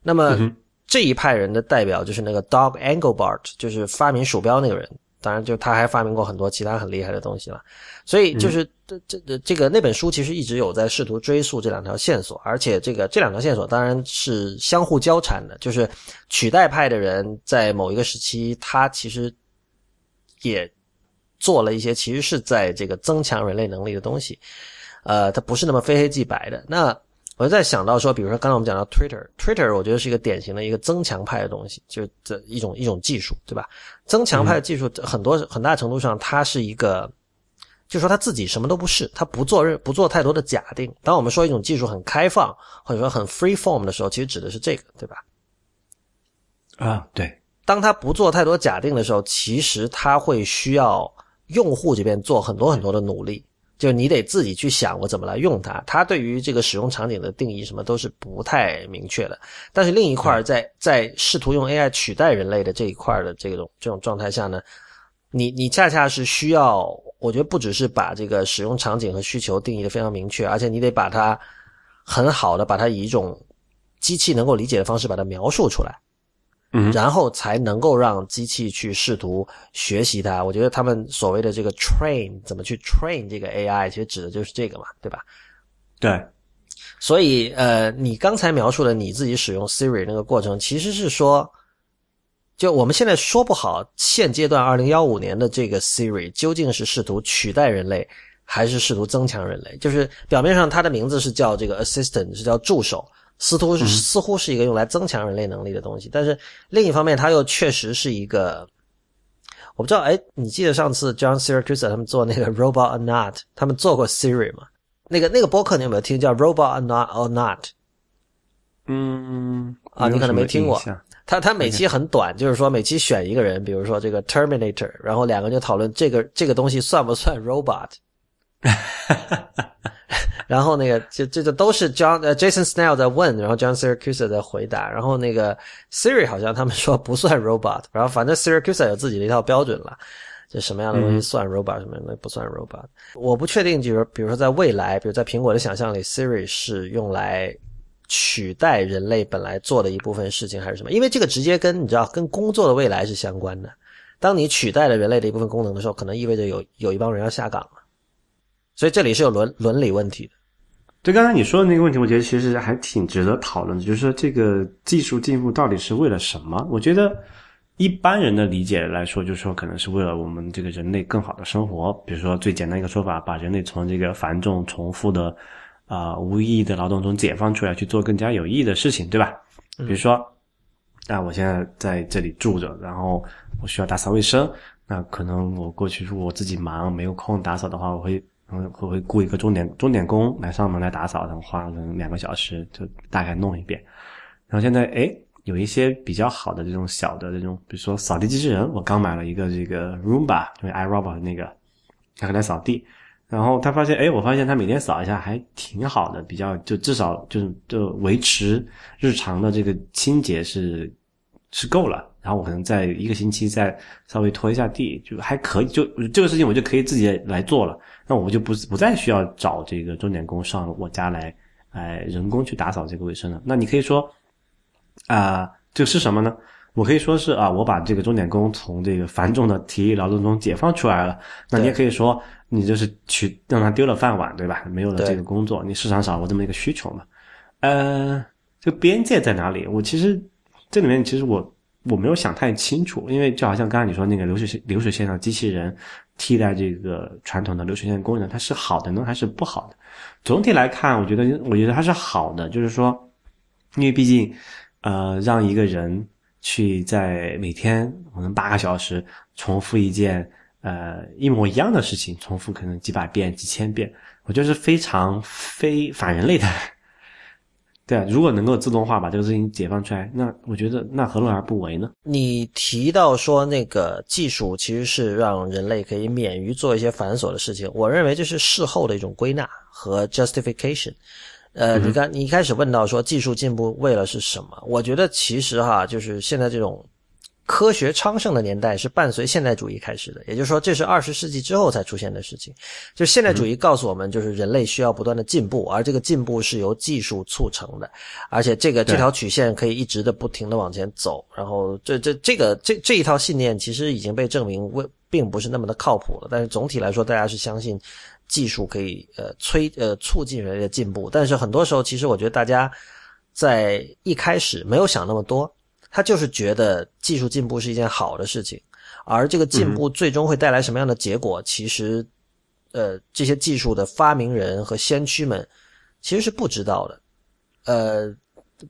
那么。这一派人的代表就是那个 Doug Engelbart，就是发明鼠标那个人。当然，就他还发明过很多其他很厉害的东西了。所以，就是这这这个那本书其实一直有在试图追溯这两条线索，而且这个这两条线索当然是相互交缠的。就是取代派的人在某一个时期，他其实也做了一些其实是在这个增强人类能力的东西。呃，他不是那么非黑即白的。那。我就在想到说，比如说刚才我们讲到 Twitter，Twitter 我觉得是一个典型的一个增强派的东西，就是这一种一种技术，对吧？增强派的技术很多很大程度上，它是一个，就说他自己什么都不是，他不做任不做太多的假定。当我们说一种技术很开放或者说很 free form 的时候，其实指的是这个，对吧？啊，对。当他不做太多假定的时候，其实他会需要用户这边做很多很多的努力。就你得自己去想我怎么来用它，它对于这个使用场景的定义什么都是不太明确的。但是另一块在在试图用 AI 取代人类的这一块的这种这种状态下呢，你你恰恰是需要，我觉得不只是把这个使用场景和需求定义的非常明确，而且你得把它很好的把它以一种机器能够理解的方式把它描述出来。嗯，然后才能够让机器去试图学习它。我觉得他们所谓的这个 train 怎么去 train 这个 AI，其实指的就是这个嘛，对吧？对。所以，呃，你刚才描述的你自己使用 Siri 那个过程，其实是说，就我们现在说不好，现阶段二零幺五年的这个 Siri 究竟是试图取代人类，还是试图增强人类？就是表面上它的名字是叫这个 assistant，是叫助手。似乎是似乎是一个用来增强人类能力的东西，但是另一方面，它又确实是一个，我我不知道，哎，你记得上次 John Siracusa 他们做那个 Robot or Not，他们做过 Siri 吗？那个那个播客你有没有听？叫 Robot or Not or Not？嗯，啊，你可能没听过。他他每期很短，就是说每期选一个人，比如说这个 Terminator，然后两个人就讨论这个这个东西算不算 robot。然后那个就这这都是 John 呃 Jason Snell 在问，然后 John Siracusa 在回答，然后那个 Siri 好像他们说不算 robot，然后反正 Siracusa 有自己的一套标准了，就什么样的东西算 robot，、什么样的东西不算 robot。我不确定，就是比如说在未来，比如在苹果的想象里，Siri 是用来取代人类本来做的一部分事情，还是什么？因为这个直接跟你知道跟工作的未来是相关的。当你取代了人类的一部分功能的时候，可能意味着有有一帮人要下岗了。所以这里是有伦伦理问题的。对，刚才你说的那个问题，我觉得其实还挺值得讨论的，就是说这个技术进步到底是为了什么？我觉得一般人的理解来说，就是说可能是为了我们这个人类更好的生活。比如说最简单一个说法，把人类从这个繁重重复的啊、无意义的劳动中解放出来，去做更加有意义的事情，对吧？比如说，啊，我现在在这里住着，然后我需要打扫卫生，那可能我过去如果我自己忙没有空打扫的话，我会嗯会会雇一个钟点钟点工来上门来打扫，然后花了两个小时就大概弄一遍。然后现在哎有一些比较好的这种小的这种，比如说扫地机器人，我刚买了一个这个 Roomba，就是 iRobot 那个，它可以扫地。然后他发现，哎，我发现他每天扫一下还挺好的，比较就至少就是就维持日常的这个清洁是是够了。然后我可能在一个星期再稍微拖一下地，就还可以，就这个事情我就可以自己来做了。那我就不不再需要找这个钟点工上我家来，哎，人工去打扫这个卫生了。那你可以说，啊、这是什么呢？我可以说是啊，我把这个钟点工从这个繁重的体力劳动中解放出来了。那你也可以说，你就是去让他丢了饭碗，对吧？没有了这个工作，你市场少了这么一个需求嘛？呃，这个边界在哪里？我其实这里面其实我我没有想太清楚，因为就好像刚才你说那个流水流水线上机器人替代这个传统的流水线工人，它是好的呢还是不好的？总体来看，我觉得我觉得它是好的，就是说，因为毕竟呃让一个人去在每天可能八个小时重复一件呃一模一样的事情，重复可能几百遍、几千遍，我觉得是非常非反人类的。对啊，如果能够自动化把这个事情解放出来，那我觉得那何乐而不为呢？你提到说那个技术其实是让人类可以免于做一些繁琐的事情，我认为这是事后的一种归纳和 justification。呃，你刚你一开始问到说技术进步为了是什么？我觉得其实哈，就是现在这种科学昌盛的年代是伴随现代主义开始的，也就是说这是二十世纪之后才出现的事情。就现代主义告诉我们，就是人类需要不断的进步，而这个进步是由技术促成的，而且这个这条曲线可以一直的不停的往前走。然后这这这个这这一套信念其实已经被证明为并不是那么的靠谱了。但是总体来说，大家是相信技术可以呃催呃促进人类的进步。但是很多时候，其实我觉得大家在一开始没有想那么多，他就是觉得技术进步是一件好的事情，而这个进步最终会带来什么样的结果，其实呃这些技术的发明人和先驱们其实是不知道的。呃，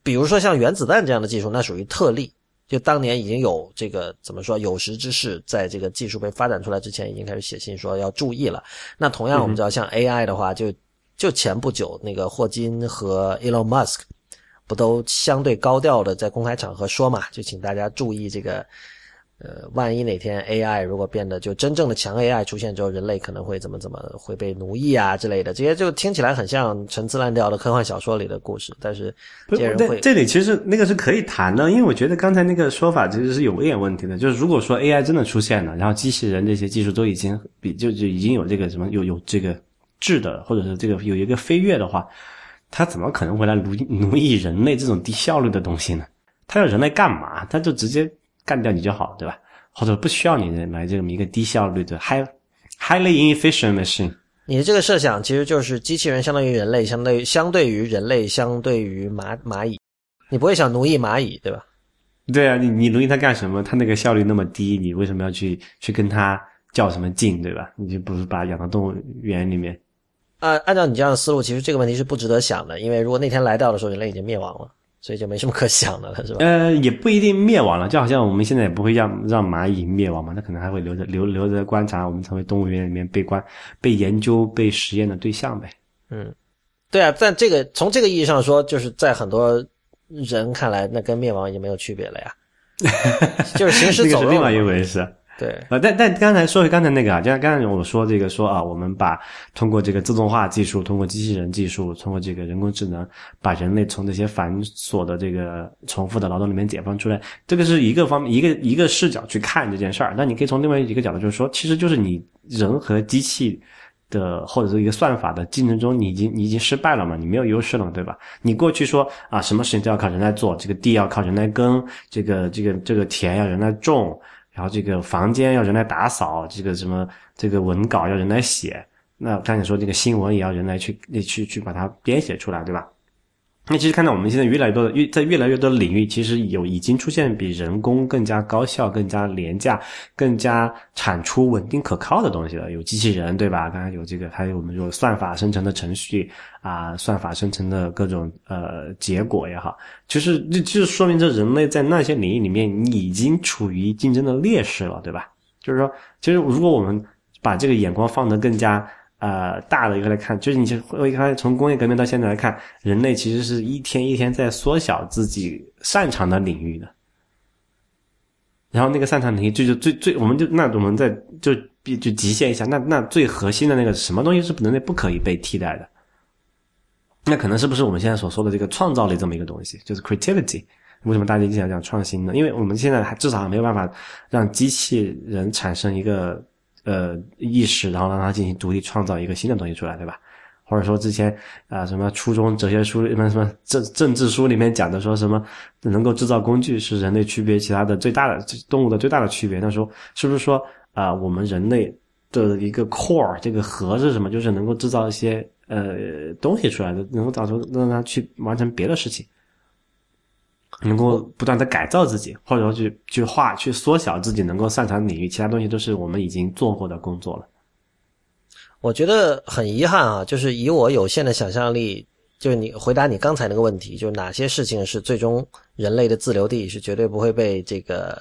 比如说像原子弹这样的技术，那属于特例。就当年已经有这个怎么说有识之士，在这个技术被发展出来之前，已经开始写信说要注意了。那同样，我们知道像 AI 的话，就就前不久那个霍金和 Elon Musk 不都相对高调的在公开场合说嘛，就请大家注意这个，呃，万一哪天 AI 如果变得就真正的强 AI 出现之后，人类可能会怎么怎么会被奴役啊之类的，这些就听起来很像陈词滥调的科幻小说里的故事，但是不对，这些人会这里其实那个是可以谈的，因为我觉得刚才那个说法其实是有一点问题的。就是如果说 AI 真的出现了，然后机器人这些技术都已经比就就已经有这个什么有有这个质的，或者是这个有一个飞跃的话，它怎么可能会来奴奴役人类这种低效率的东西呢？它要人类干嘛？它就直接干掉你就好，对吧？或者不需要你来这么一个低效率的 high highly inefficient machine。你的这个设想其实就是机器人相当于人类，相当于相对于人类，相对于蚂蚂蚁，你不会想奴役蚂蚁，对吧？对啊，你你奴役它干什么？它那个效率那么低，你为什么要去去跟它较什么劲，对吧？你就不如把它养到动物园里面。按按照你这样的思路，其实这个问题是不值得想的，因为如果那天来到的时候，人类已经灭亡了。所以就没什么可想的了，是吧？呃，也不一定灭亡了，就好像我们现在也不会让让蚂蚁灭亡嘛，它可能还会留着留留着观察，我们成为动物园里面被观被研究被实验的对象呗。嗯，对啊，但这个从这个意义上说，就是在很多人看来，那跟灭亡已经没有区别了呀，就是行尸走肉，另外一回事。对，呃，但但刚才说回刚才那个啊，就像刚才我说这个说啊，我们把通过这个自动化技术，通过机器人技术，通过这个人工智能，把人类从这些繁琐的这个重复的劳动里面解放出来，这个是一个方面，一个一个视角去看这件事儿。那你可以从另外一个角度，就是说，其实就是你人和机器的或者是一个算法的竞争中，你已经你已经失败了嘛，你没有优势了，对吧？你过去说啊，什么事情都要靠人来做，这个地要靠人来耕，这个这个这个田要人来种。然后这个房间要人来打扫，这个什么这个文稿要人来写，那刚才说这个新闻也要人来去去去把它编写出来，对吧？那其实看到我们现在越来越多的越在越来越多的领域，其实有已经出现比人工更加高效、更加廉价、更加产出稳定可靠的东西了。有机器人，对吧？刚才有这个，还有我们说算法生成的程序啊，算法生成的各种呃结果也好，其实这就说明这人类在那些领域里面已经处于竞争的劣势了，对吧？就是说，其实如果我们把这个眼光放得更加。呃，大的一个来看，就是你会看从工业革命到现在来看，人类其实是一天一天在缩小自己擅长的领域的。然后那个擅长领域，就就最最，我们就那我们在就就极限一下，那那最核心的那个什么东西是人类不可以被替代的？那可能是不是我们现在所说的这个创造力这么一个东西，就是 creativity？为什么大家经常讲创新呢？因为我们现在还至少还没有办法让机器人产生一个。呃，意识，然后让他进行独立创造一个新的东西出来，对吧？或者说之前啊，什么初中哲学书里面什么政政治书里面讲的，说什么能够制造工具是人类区别其他的最大的动物的最大的区别。那说是不是说啊，我们人类的一个 core 这个核是什么？就是能够制造一些呃东西出来的，能够造出让它去完成别的事情。能够不断的改造自己，或者说去去画、去缩小自己能够擅长领域，其他东西都是我们已经做过的工作了。我觉得很遗憾啊，就是以我有限的想象力，就是你回答你刚才那个问题，就是哪些事情是最终人类的自留地，是绝对不会被这个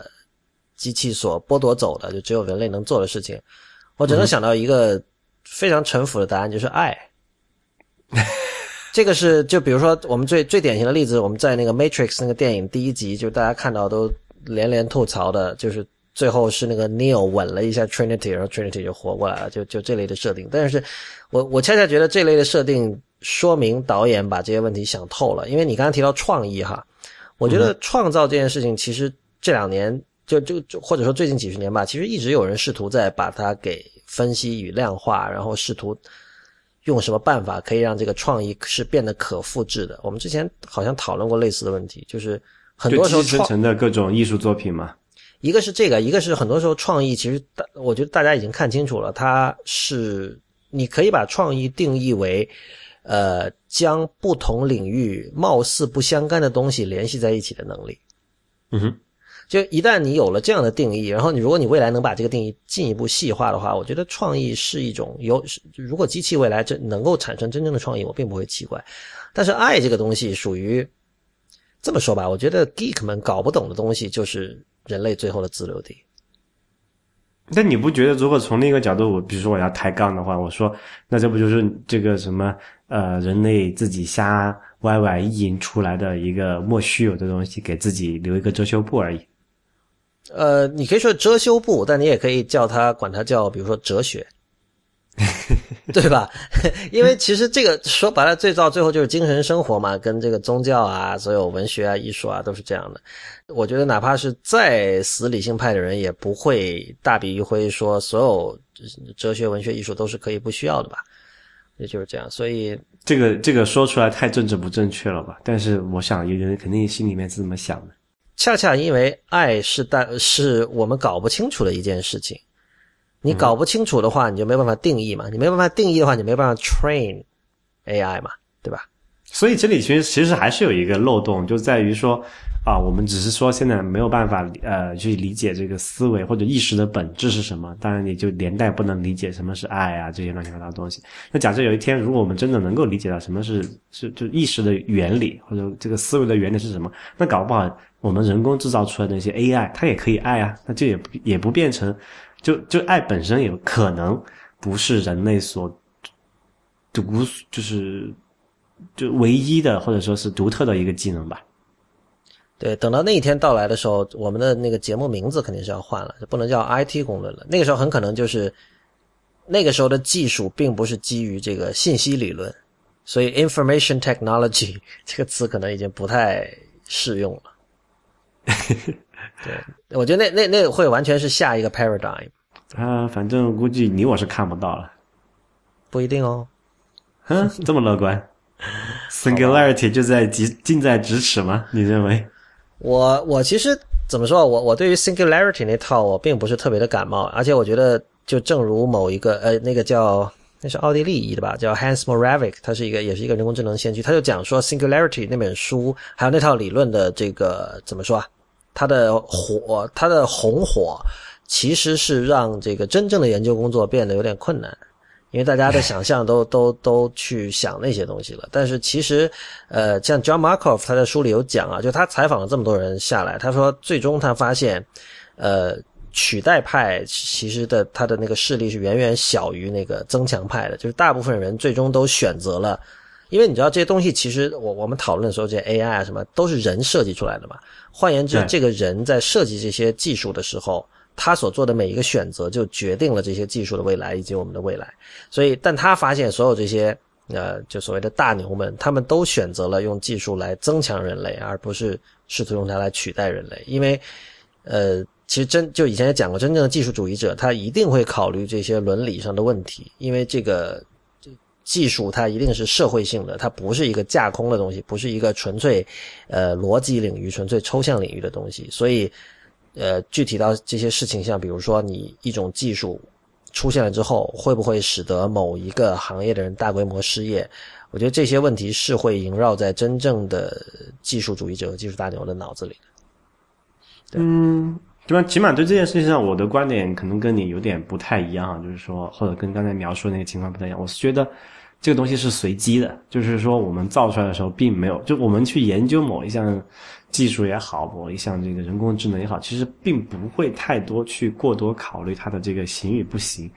机器所剥夺走的，就只有人类能做的事情。我只能想到一个非常陈腐的答案，就是爱。这个是就比如说我们最最典型的例子，我们在那个《Matrix》那个电影第一集，就大家看到都连连吐槽的，就是最后是那个 Neo 吻了一下 Trinity，然后 Trinity 就活过来了，就就这类的设定。但是，我我恰恰觉得这类的设定说明导演把这些问题想透了。因为你刚才提到创意哈，我觉得创造这件事情其实这两年就就就或者说最近几十年吧，其实一直有人试图在把它给分析与量化，然后试图。用什么办法可以让这个创意是变得可复制的？我们之前好像讨论过类似的问题，就是很多时候生成的各种艺术作品嘛。一个是这个，一个是很多时候创意其实大，我觉得大家已经看清楚了，它是你可以把创意定义为，呃，将不同领域貌似不相干的东西联系在一起的能力。嗯哼。就一旦你有了这样的定义，然后你如果你未来能把这个定义进一步细化的话，我觉得创意是一种有。如果机器未来真能够产生真正的创意，我并不会奇怪。但是爱这个东西属于这么说吧，我觉得 geek 们搞不懂的东西就是人类最后的自留地。那你不觉得，如果从另一个角度，我比如说我要抬杠的话，我说那这不就是这个什么呃人类自己瞎歪歪意淫出来的一个莫须有的东西，给自己留一个遮羞布而已？呃，你可以说遮羞布，但你也可以叫它管它叫，比如说哲学，对吧？因为其实这个说白了，最到最后就是精神生活嘛，跟这个宗教啊、所有文学啊、艺术啊都是这样的。我觉得哪怕是再死理性派的人，也不会大笔一挥说所有哲学、文学、艺术都是可以不需要的吧？也就是这样。所以这个这个说出来太政治不正确了吧？但是我想有人肯定心里面是这么想的。恰恰因为爱是但是我们搞不清楚的一件事情，你搞不清楚的话，你就没办法定义嘛。你没办法定义的话，你没办法 train AI 嘛，对吧？所以这里其实其实还是有一个漏洞，就在于说，啊，我们只是说现在没有办法呃去理解这个思维或者意识的本质是什么，当然也就连带不能理解什么是爱啊这些乱七八糟的东西。那假设有一天，如果我们真的能够理解到什么是是就意识的原理或者这个思维的原理是什么，那搞不好我们人工制造出来的那些 AI 它也可以爱啊，那就也也不变成就就爱本身有可能不是人类所独就是就唯一的或者说是独特的一个技能吧。对，等到那一天到来的时候，我们的那个节目名字肯定是要换了，就不能叫 IT 公论了。那个时候很可能就是那个时候的技术并不是基于这个信息理论，所以 information technology 这个词可能已经不太适用了。对，我觉得那那那会完全是下一个 paradigm。啊，反正估计你我是看不到了，不一定哦。哼，这么乐观，singularity 就在即近在咫尺吗？你认为？我我其实怎么说？我我对于 singularity 那套我并不是特别的感冒，而且我觉得就正如某一个呃那个叫那是奥地利裔的吧，叫 Hans Moravec，他是一个也是一个人工智能先驱，他就讲说 singularity 那本书还有那套理论的这个怎么说啊？它的火，它的红火其实是让这个真正的研究工作变得有点困难。因为大家的想象都 都都去想那些东西了，但是其实，呃，像 John Markov 他在书里有讲啊，就他采访了这么多人下来，他说最终他发现，呃，取代派其实的他的那个势力是远远小于那个增强派的，就是大部分人最终都选择了，因为你知道这些东西其实我我们讨论的时候，这些 AI 啊什么都是人设计出来的嘛，换言之，这个人在设计这些技术的时候。他所做的每一个选择，就决定了这些技术的未来以及我们的未来。所以，但他发现所有这些呃，就所谓的大牛们，他们都选择了用技术来增强人类，而不是试图用它来取代人类。因为，呃，其实真就以前也讲过，真正的技术主义者他一定会考虑这些伦理上的问题，因为这个技术它一定是社会性的，它不是一个架空的东西，不是一个纯粹呃逻辑领域、纯粹抽象领域的东西，所以。呃，具体到这些事情，像比如说你一种技术出现了之后，会不会使得某一个行业的人大规模失业？我觉得这些问题是会萦绕在真正的技术主义者和、技术大牛的脑子里。嗯，对吧？起码对这件事情上，我的观点可能跟你有点不太一样，就是说，或者跟刚才描述的那个情况不太一样。我是觉得这个东西是随机的，就是说我们造出来的时候，并没有就我们去研究某一项。技术也好，我一项这个人工智能也好，其实并不会太多去过多考虑它的这个行与不行，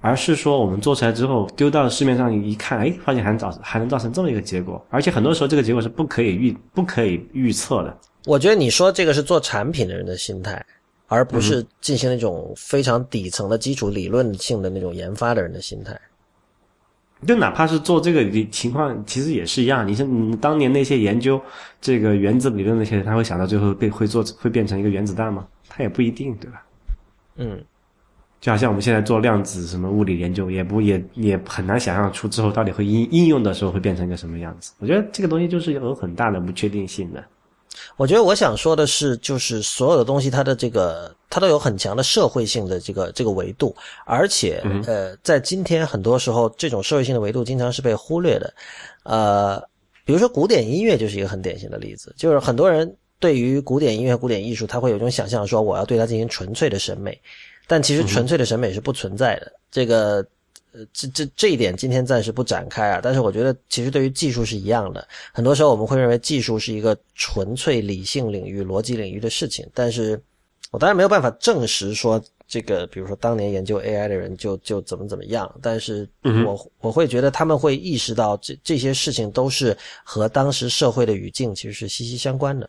而是说我们做出来之后丢到市面上一看，哎，发现还能造还能造成这么一个结果，而且很多时候这个结果是不可以预不可以预测的。我觉得你说这个是做产品的人的心态，而不是进行那种非常底层的基础理论性的那种研发的人的心态。就哪怕是做这个情况，其实也是一样。你像当年那些研究这个原子理论那些人，他会想到最后被会做会变成一个原子弹吗？他也不一定，对吧？嗯，就好像我们现在做量子什么物理研究，也不也也很难想象出之后到底会应应用的时候会变成一个什么样子。我觉得这个东西就是有很大的不确定性的。我觉得我想说的是，就是所有的东西，它的这个它都有很强的社会性的这个这个维度，而且呃，在今天很多时候，这种社会性的维度经常是被忽略的。呃，比如说古典音乐就是一个很典型的例子，就是很多人对于古典音乐、古典艺术，他会有一种想象，说我要对它进行纯粹的审美，但其实纯粹的审美是不存在的。这个。呃，这这这一点今天暂时不展开啊。但是我觉得，其实对于技术是一样的。很多时候我们会认为技术是一个纯粹理性领域、逻辑领域的事情。但是我当然没有办法证实说这个，比如说当年研究 AI 的人就就怎么怎么样。但是我我会觉得他们会意识到这这些事情都是和当时社会的语境其实是息息相关的。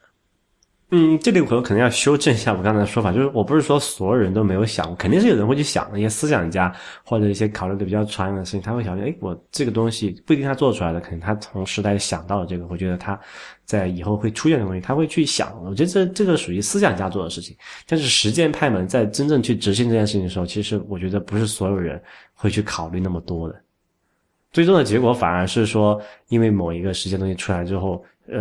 嗯，这里我可能要修正一下我刚才的说法，就是我不是说所有人都没有想，肯定是有人会去想，那些思想家或者一些考虑的比较长远的事情，他会想，哎，我这个东西不一定他做出来的，可能他从时代想到了这个，我觉得他在以后会出现的东西，他会去想。我觉得这这个属于思想家做的事情，但是实践派们在真正去执行这件事情的时候，其实我觉得不是所有人会去考虑那么多的，最终的结果反而是说，因为某一个实践东西出来之后。呃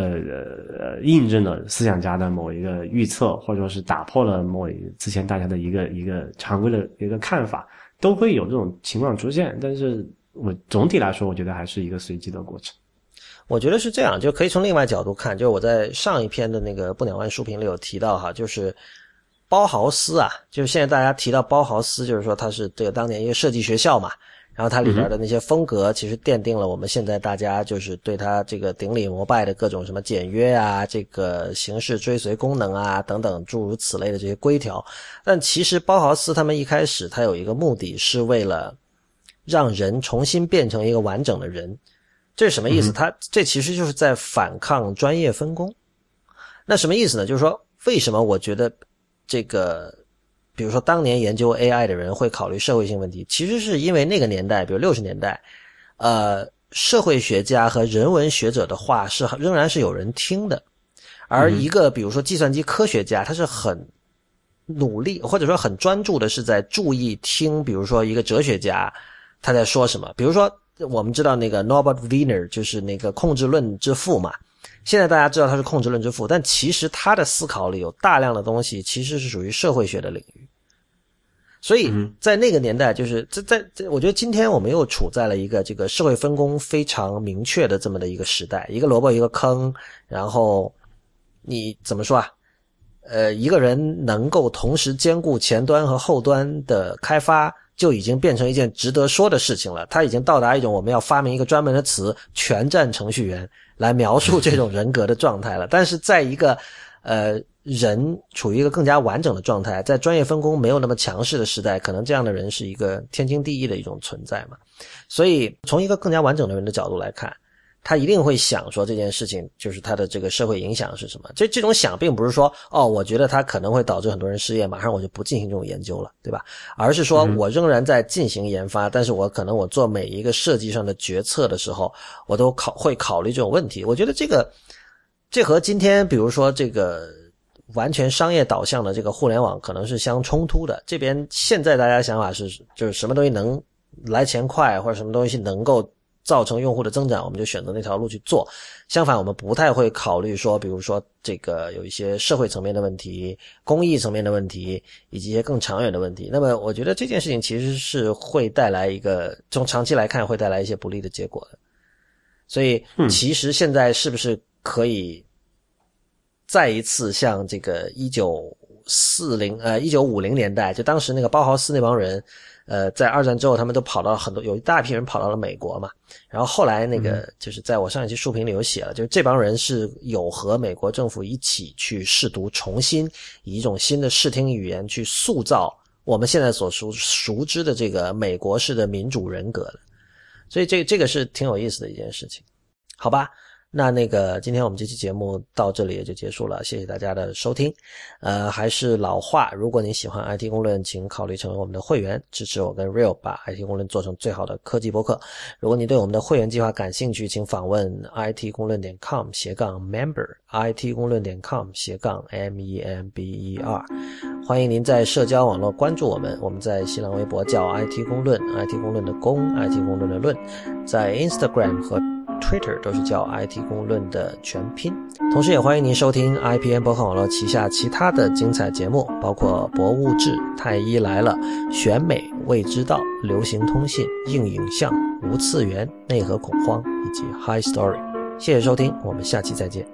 呃，印证了思想家的某一个预测，或者说是打破了某之前大家的一个一个常规的一个看法，都会有这种情况出现。但是我总体来说，我觉得还是一个随机的过程。我觉得是这样，就可以从另外角度看，就是我在上一篇的那个不鸟万书评里有提到哈，就是包豪斯啊，就是现在大家提到包豪斯，就是说他是这个当年一个设计学校嘛。然后它里边的那些风格，其实奠定了我们现在大家就是对它这个顶礼膜拜的各种什么简约啊、这个形式追随功能啊等等诸如此类的这些规条。但其实包豪斯他们一开始他有一个目的是为了让人重新变成一个完整的人，这是什么意思？他这其实就是在反抗专业分工。那什么意思呢？就是说为什么我觉得这个。比如说，当年研究 AI 的人会考虑社会性问题，其实是因为那个年代，比如六十年代，呃，社会学家和人文学者的话是仍然是有人听的，而一个比如说计算机科学家，他是很努力或者说很专注的，是在注意听，比如说一个哲学家他在说什么。比如说，我们知道那个 Norbert Wiener 就是那个控制论之父嘛。现在大家知道他是控制论之父，但其实他的思考里有大量的东西其实是属于社会学的领域。所以在那个年代，就是在在在，我觉得今天我们又处在了一个这个社会分工非常明确的这么的一个时代，一个萝卜一个坑，然后你怎么说啊？呃，一个人能够同时兼顾前端和后端的开发，就已经变成一件值得说的事情了。他已经到达一种我们要发明一个专门的词——全站程序员。来描述这种人格的状态了，但是在一个，呃，人处于一个更加完整的状态，在专业分工没有那么强势的时代，可能这样的人是一个天经地义的一种存在嘛。所以，从一个更加完整的人的角度来看。他一定会想说这件事情就是他的这个社会影响是什么？这这种想并不是说哦，我觉得他可能会导致很多人失业，马上我就不进行这种研究了，对吧？而是说我仍然在进行研发，但是我可能我做每一个设计上的决策的时候，我都考会考虑这种问题。我觉得这个这和今天比如说这个完全商业导向的这个互联网可能是相冲突的。这边现在大家想法是就是什么东西能来钱快，或者什么东西能够。造成用户的增长，我们就选择那条路去做。相反，我们不太会考虑说，比如说这个有一些社会层面的问题、公益层面的问题，以及一些更长远的问题。那么，我觉得这件事情其实是会带来一个从长期来看会带来一些不利的结果的。所以，其实现在是不是可以再一次像这个一九四零呃一九五零年代，就当时那个包豪斯那帮人？呃，在二战之后，他们都跑到了很多，有一大批人跑到了美国嘛。然后后来那个，就是在我上一期书评里有写了，就是这帮人是有和美国政府一起去试图重新以一种新的视听语言去塑造我们现在所熟熟知的这个美国式的民主人格的。所以这这个是挺有意思的一件事情，好吧？那那个，今天我们这期节目到这里也就结束了，谢谢大家的收听。呃，还是老话，如果你喜欢 IT 公论，请考虑成为我们的会员，支持我跟 Real 把 IT 公论做成最好的科技博客。如果你对我们的会员计划感兴趣，请访问 IT 公论点 com 斜杠 member，IT 公论点 com 斜杠 m e m b e r。欢迎您在社交网络关注我们，我们在新浪微博叫 IT 公论，IT 公论的公，IT 公论的论，在 Instagram 和 Twitter 都是叫 IT 公论的全拼，同时也欢迎您收听 IPN 博客网络旗下其他的精彩节目，包括《博物志》《太医来了》《选美未知道》《流行通信》《硬影像》《无次元》《内核恐慌》以及 High Story。谢谢收听，我们下期再见。